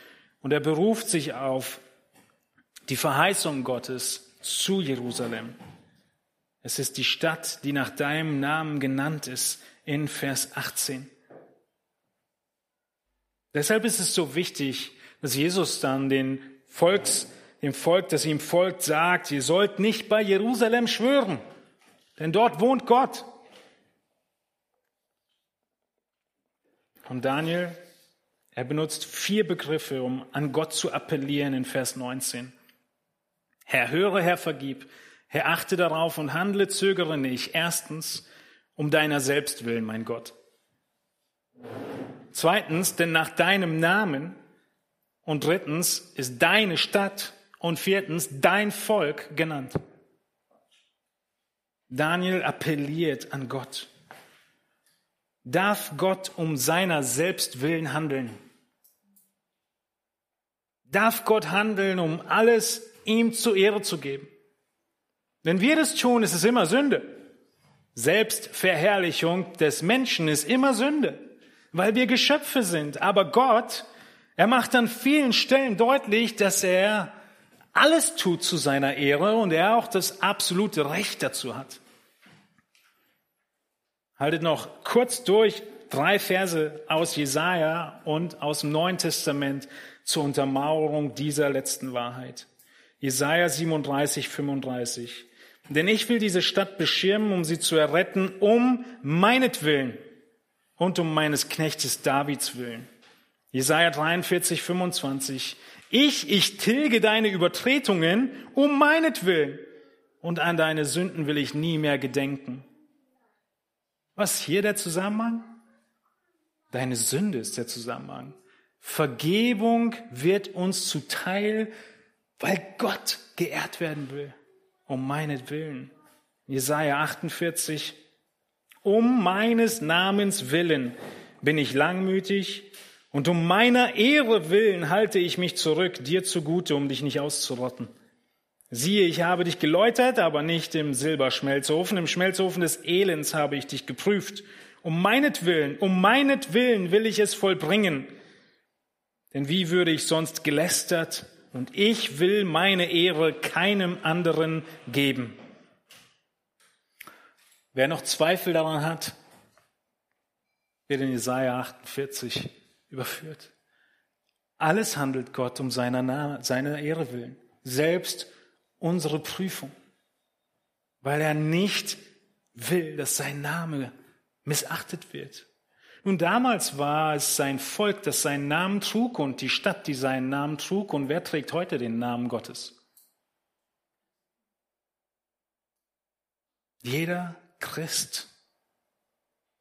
Und er beruft sich auf die Verheißung Gottes zu Jerusalem. Es ist die Stadt, die nach deinem Namen genannt ist in Vers 18. Deshalb ist es so wichtig, dass Jesus dann den Volks, dem Volk, das ihm folgt, sagt, ihr sollt nicht bei Jerusalem schwören, denn dort wohnt Gott. Und Daniel, er benutzt vier Begriffe, um an Gott zu appellieren in Vers 19. Herr, höre, Herr, vergib. Herr, achte darauf und handle, zögere nicht. Erstens, um deiner selbst willen, mein Gott. Zweitens, denn nach deinem Namen. Und drittens ist deine Stadt. Und viertens, dein Volk genannt. Daniel appelliert an Gott darf Gott um seiner selbst willen handeln? Darf Gott handeln, um alles ihm zur Ehre zu geben? Wenn wir das tun, ist es immer Sünde. Selbstverherrlichung des Menschen ist immer Sünde, weil wir Geschöpfe sind. Aber Gott, er macht an vielen Stellen deutlich, dass er alles tut zu seiner Ehre und er auch das absolute Recht dazu hat. Haltet noch kurz durch drei Verse aus Jesaja und aus dem Neuen Testament zur Untermauerung dieser letzten Wahrheit. Jesaja 37, 35. Denn ich will diese Stadt beschirmen, um sie zu erretten, um meinetwillen und um meines Knechtes Davids willen. Jesaja 43, 25. Ich, ich tilge deine Übertretungen um meinetwillen und an deine Sünden will ich nie mehr gedenken. Was hier der Zusammenhang? Deine Sünde ist der Zusammenhang. Vergebung wird uns zuteil, weil Gott geehrt werden will, um meinetwillen. Jesaja 48. Um meines Namens willen bin ich langmütig und um meiner Ehre willen halte ich mich zurück, dir zugute, um dich nicht auszurotten. Siehe, ich habe dich geläutert, aber nicht im Silberschmelzofen, im Schmelzofen des Elends habe ich dich geprüft. Um meinetwillen, um meinetwillen will ich es vollbringen. Denn wie würde ich sonst gelästert und ich will meine Ehre keinem anderen geben. Wer noch Zweifel daran hat, wird in Jesaja 48 überführt. Alles handelt Gott um seiner, seiner Ehre willen. Selbst unsere Prüfung. Weil er nicht will, dass sein Name missachtet wird. Nun, damals war es sein Volk, das seinen Namen trug und die Stadt, die seinen Namen trug. Und wer trägt heute den Namen Gottes? Jeder Christ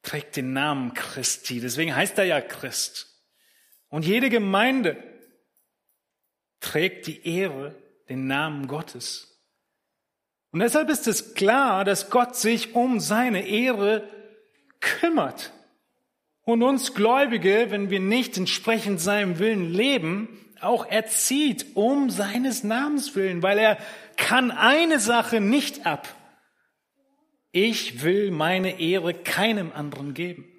trägt den Namen Christi. Deswegen heißt er ja Christ. Und jede Gemeinde trägt die Ehre, den Namen Gottes. Und deshalb ist es klar, dass Gott sich um seine Ehre kümmert. Und uns Gläubige, wenn wir nicht entsprechend seinem Willen leben, auch erzieht um seines Namens willen, weil er kann eine Sache nicht ab. Ich will meine Ehre keinem anderen geben.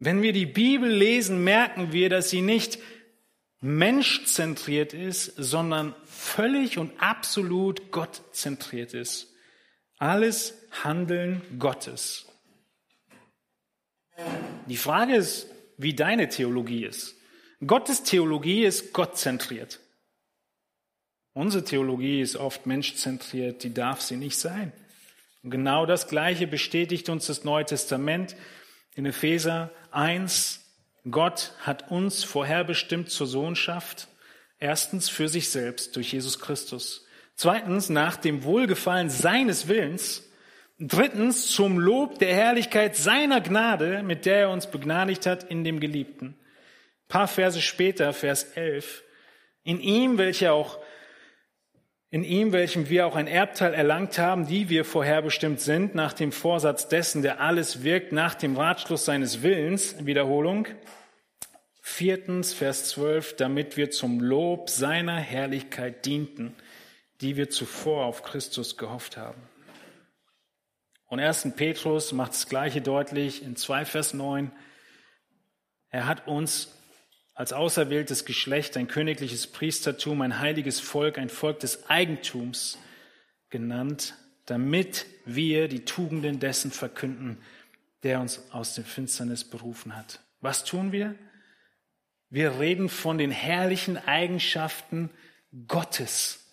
Wenn wir die Bibel lesen, merken wir, dass sie nicht menschzentriert ist, sondern völlig und absolut gottzentriert ist. Alles Handeln Gottes. Die Frage ist, wie deine Theologie ist. Gottes Theologie ist gottzentriert. Unsere Theologie ist oft menschzentriert, die darf sie nicht sein. Und genau das Gleiche bestätigt uns das Neue Testament in Epheser 1. Gott hat uns vorherbestimmt zur Sohnschaft. Erstens für sich selbst durch Jesus Christus. Zweitens nach dem Wohlgefallen seines Willens. Drittens zum Lob der Herrlichkeit seiner Gnade, mit der er uns begnadigt hat in dem Geliebten. Ein paar Verse später, Vers 11. In ihm, welcher auch in ihm, welchem wir auch ein Erbteil erlangt haben, die wir vorherbestimmt sind, nach dem Vorsatz dessen, der alles wirkt, nach dem Ratschluss seines Willens, Wiederholung. Viertens, Vers 12, damit wir zum Lob seiner Herrlichkeit dienten, die wir zuvor auf Christus gehofft haben. Und 1. Petrus macht das Gleiche deutlich in 2 Vers 9. Er hat uns als auserwähltes Geschlecht, ein königliches Priestertum, ein heiliges Volk, ein Volk des Eigentums genannt, damit wir die Tugenden dessen verkünden, der uns aus der Finsternis berufen hat. Was tun wir? Wir reden von den herrlichen Eigenschaften Gottes,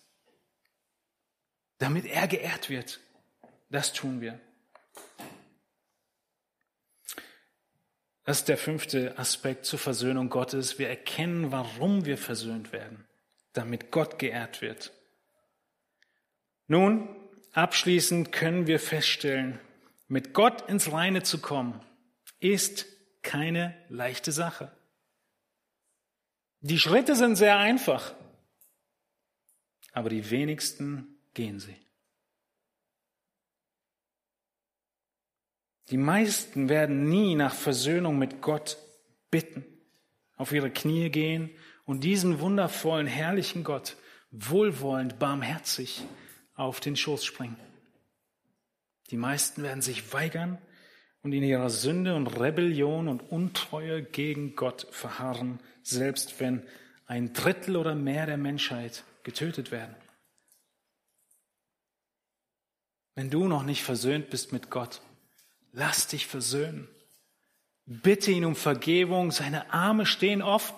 damit er geehrt wird. Das tun wir. Das ist der fünfte Aspekt zur Versöhnung Gottes. Wir erkennen, warum wir versöhnt werden, damit Gott geehrt wird. Nun, abschließend können wir feststellen, mit Gott ins Reine zu kommen, ist keine leichte Sache. Die Schritte sind sehr einfach, aber die wenigsten gehen sie. Die meisten werden nie nach Versöhnung mit Gott bitten, auf ihre Knie gehen und diesen wundervollen, herrlichen Gott wohlwollend, barmherzig auf den Schoß springen. Die meisten werden sich weigern und in ihrer Sünde und Rebellion und Untreue gegen Gott verharren, selbst wenn ein Drittel oder mehr der Menschheit getötet werden. Wenn du noch nicht versöhnt bist mit Gott, Lass dich versöhnen. Bitte ihn um Vergebung. Seine Arme stehen offen.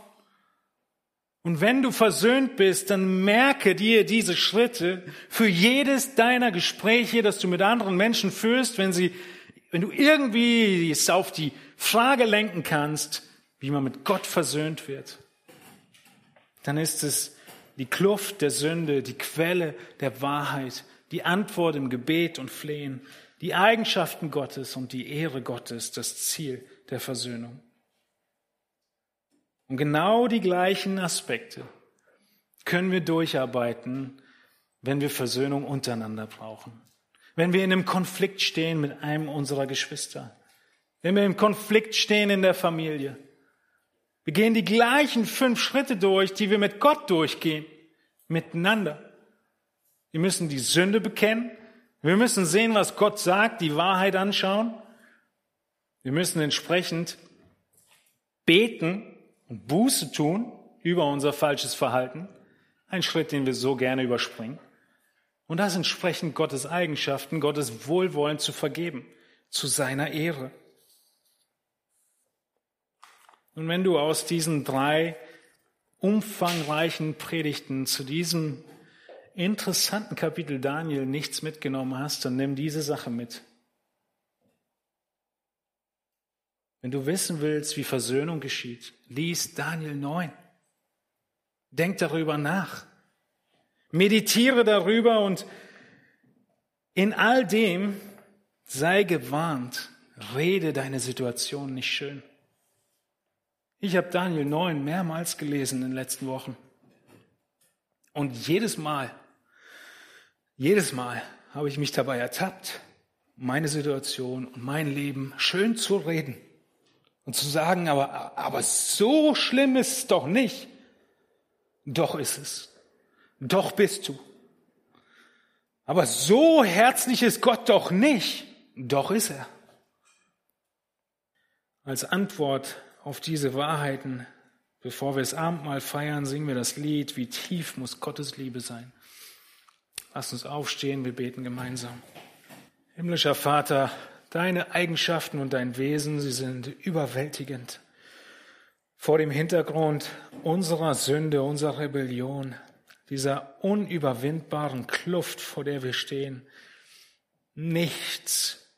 Und wenn du versöhnt bist, dann merke dir diese Schritte für jedes deiner Gespräche, das du mit anderen Menschen führst, wenn sie, wenn du irgendwie es auf die Frage lenken kannst, wie man mit Gott versöhnt wird, dann ist es die Kluft der Sünde, die Quelle der Wahrheit, die Antwort im Gebet und Flehen, die Eigenschaften Gottes und die Ehre Gottes das Ziel der Versöhnung. Und genau die gleichen Aspekte können wir durcharbeiten wenn wir Versöhnung untereinander brauchen. Wenn wir in einem Konflikt stehen mit einem unserer Geschwister. Wenn wir im Konflikt stehen in der Familie. Wir gehen die gleichen fünf Schritte durch, die wir mit Gott durchgehen. Miteinander. Wir müssen die Sünde bekennen. Wir müssen sehen, was Gott sagt, die Wahrheit anschauen. Wir müssen entsprechend beten und Buße tun über unser falsches Verhalten. Ein Schritt, den wir so gerne überspringen. Und das entsprechend Gottes Eigenschaften, Gottes Wohlwollen zu vergeben, zu seiner Ehre. Und wenn du aus diesen drei umfangreichen Predigten zu diesem interessanten Kapitel Daniel nichts mitgenommen hast, dann nimm diese Sache mit. Wenn du wissen willst, wie Versöhnung geschieht, lies Daniel 9. Denk darüber nach. Meditiere darüber und in all dem sei gewarnt, rede deine Situation nicht schön. Ich habe Daniel 9 mehrmals gelesen in den letzten Wochen. Und jedes Mal, jedes Mal habe ich mich dabei ertappt, meine Situation und mein Leben schön zu reden und zu sagen, aber, aber so schlimm ist es doch nicht. Doch ist es. Doch bist du. Aber so herzlich ist Gott doch nicht. Doch ist er. Als Antwort auf diese Wahrheiten, bevor wir das Abendmahl feiern, singen wir das Lied, wie tief muss Gottes Liebe sein. Lass uns aufstehen, wir beten gemeinsam. Himmlischer Vater, deine Eigenschaften und dein Wesen, sie sind überwältigend. Vor dem Hintergrund unserer Sünde, unserer Rebellion, dieser unüberwindbaren Kluft, vor der wir stehen, nichts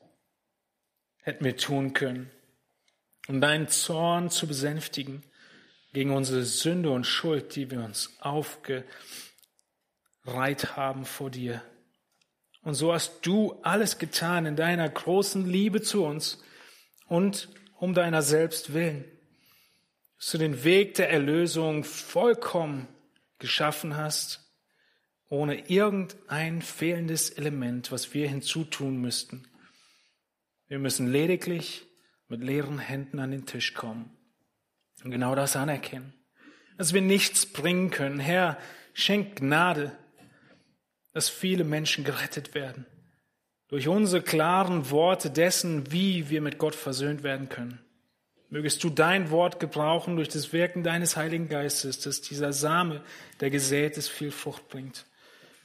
hätten wir tun können um deinen Zorn zu besänftigen gegen unsere Sünde und Schuld, die wir uns aufgereiht haben vor dir. Und so hast du alles getan in deiner großen Liebe zu uns und um deiner selbst willen, dass du den Weg der Erlösung vollkommen geschaffen hast, ohne irgendein fehlendes Element, was wir hinzutun müssten. Wir müssen lediglich mit leeren Händen an den Tisch kommen und genau das anerkennen, dass wir nichts bringen können. Herr, schenk Gnade, dass viele Menschen gerettet werden durch unsere klaren Worte dessen, wie wir mit Gott versöhnt werden können. Mögest du dein Wort gebrauchen durch das Wirken deines Heiligen Geistes, dass dieser Same, der gesät ist, viel Frucht bringt.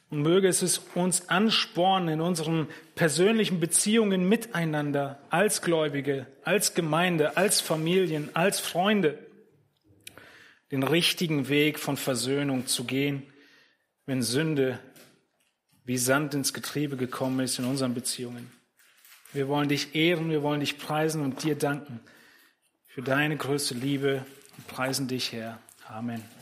Und möge es uns anspornen in unseren persönlichen Beziehungen miteinander, als Gläubige, als Gemeinde, als Familien, als Freunde, den richtigen Weg von Versöhnung zu gehen, wenn Sünde wie Sand ins Getriebe gekommen ist in unseren Beziehungen. Wir wollen dich ehren, wir wollen dich preisen und dir danken für deine größte Liebe und preisen dich, Herr. Amen.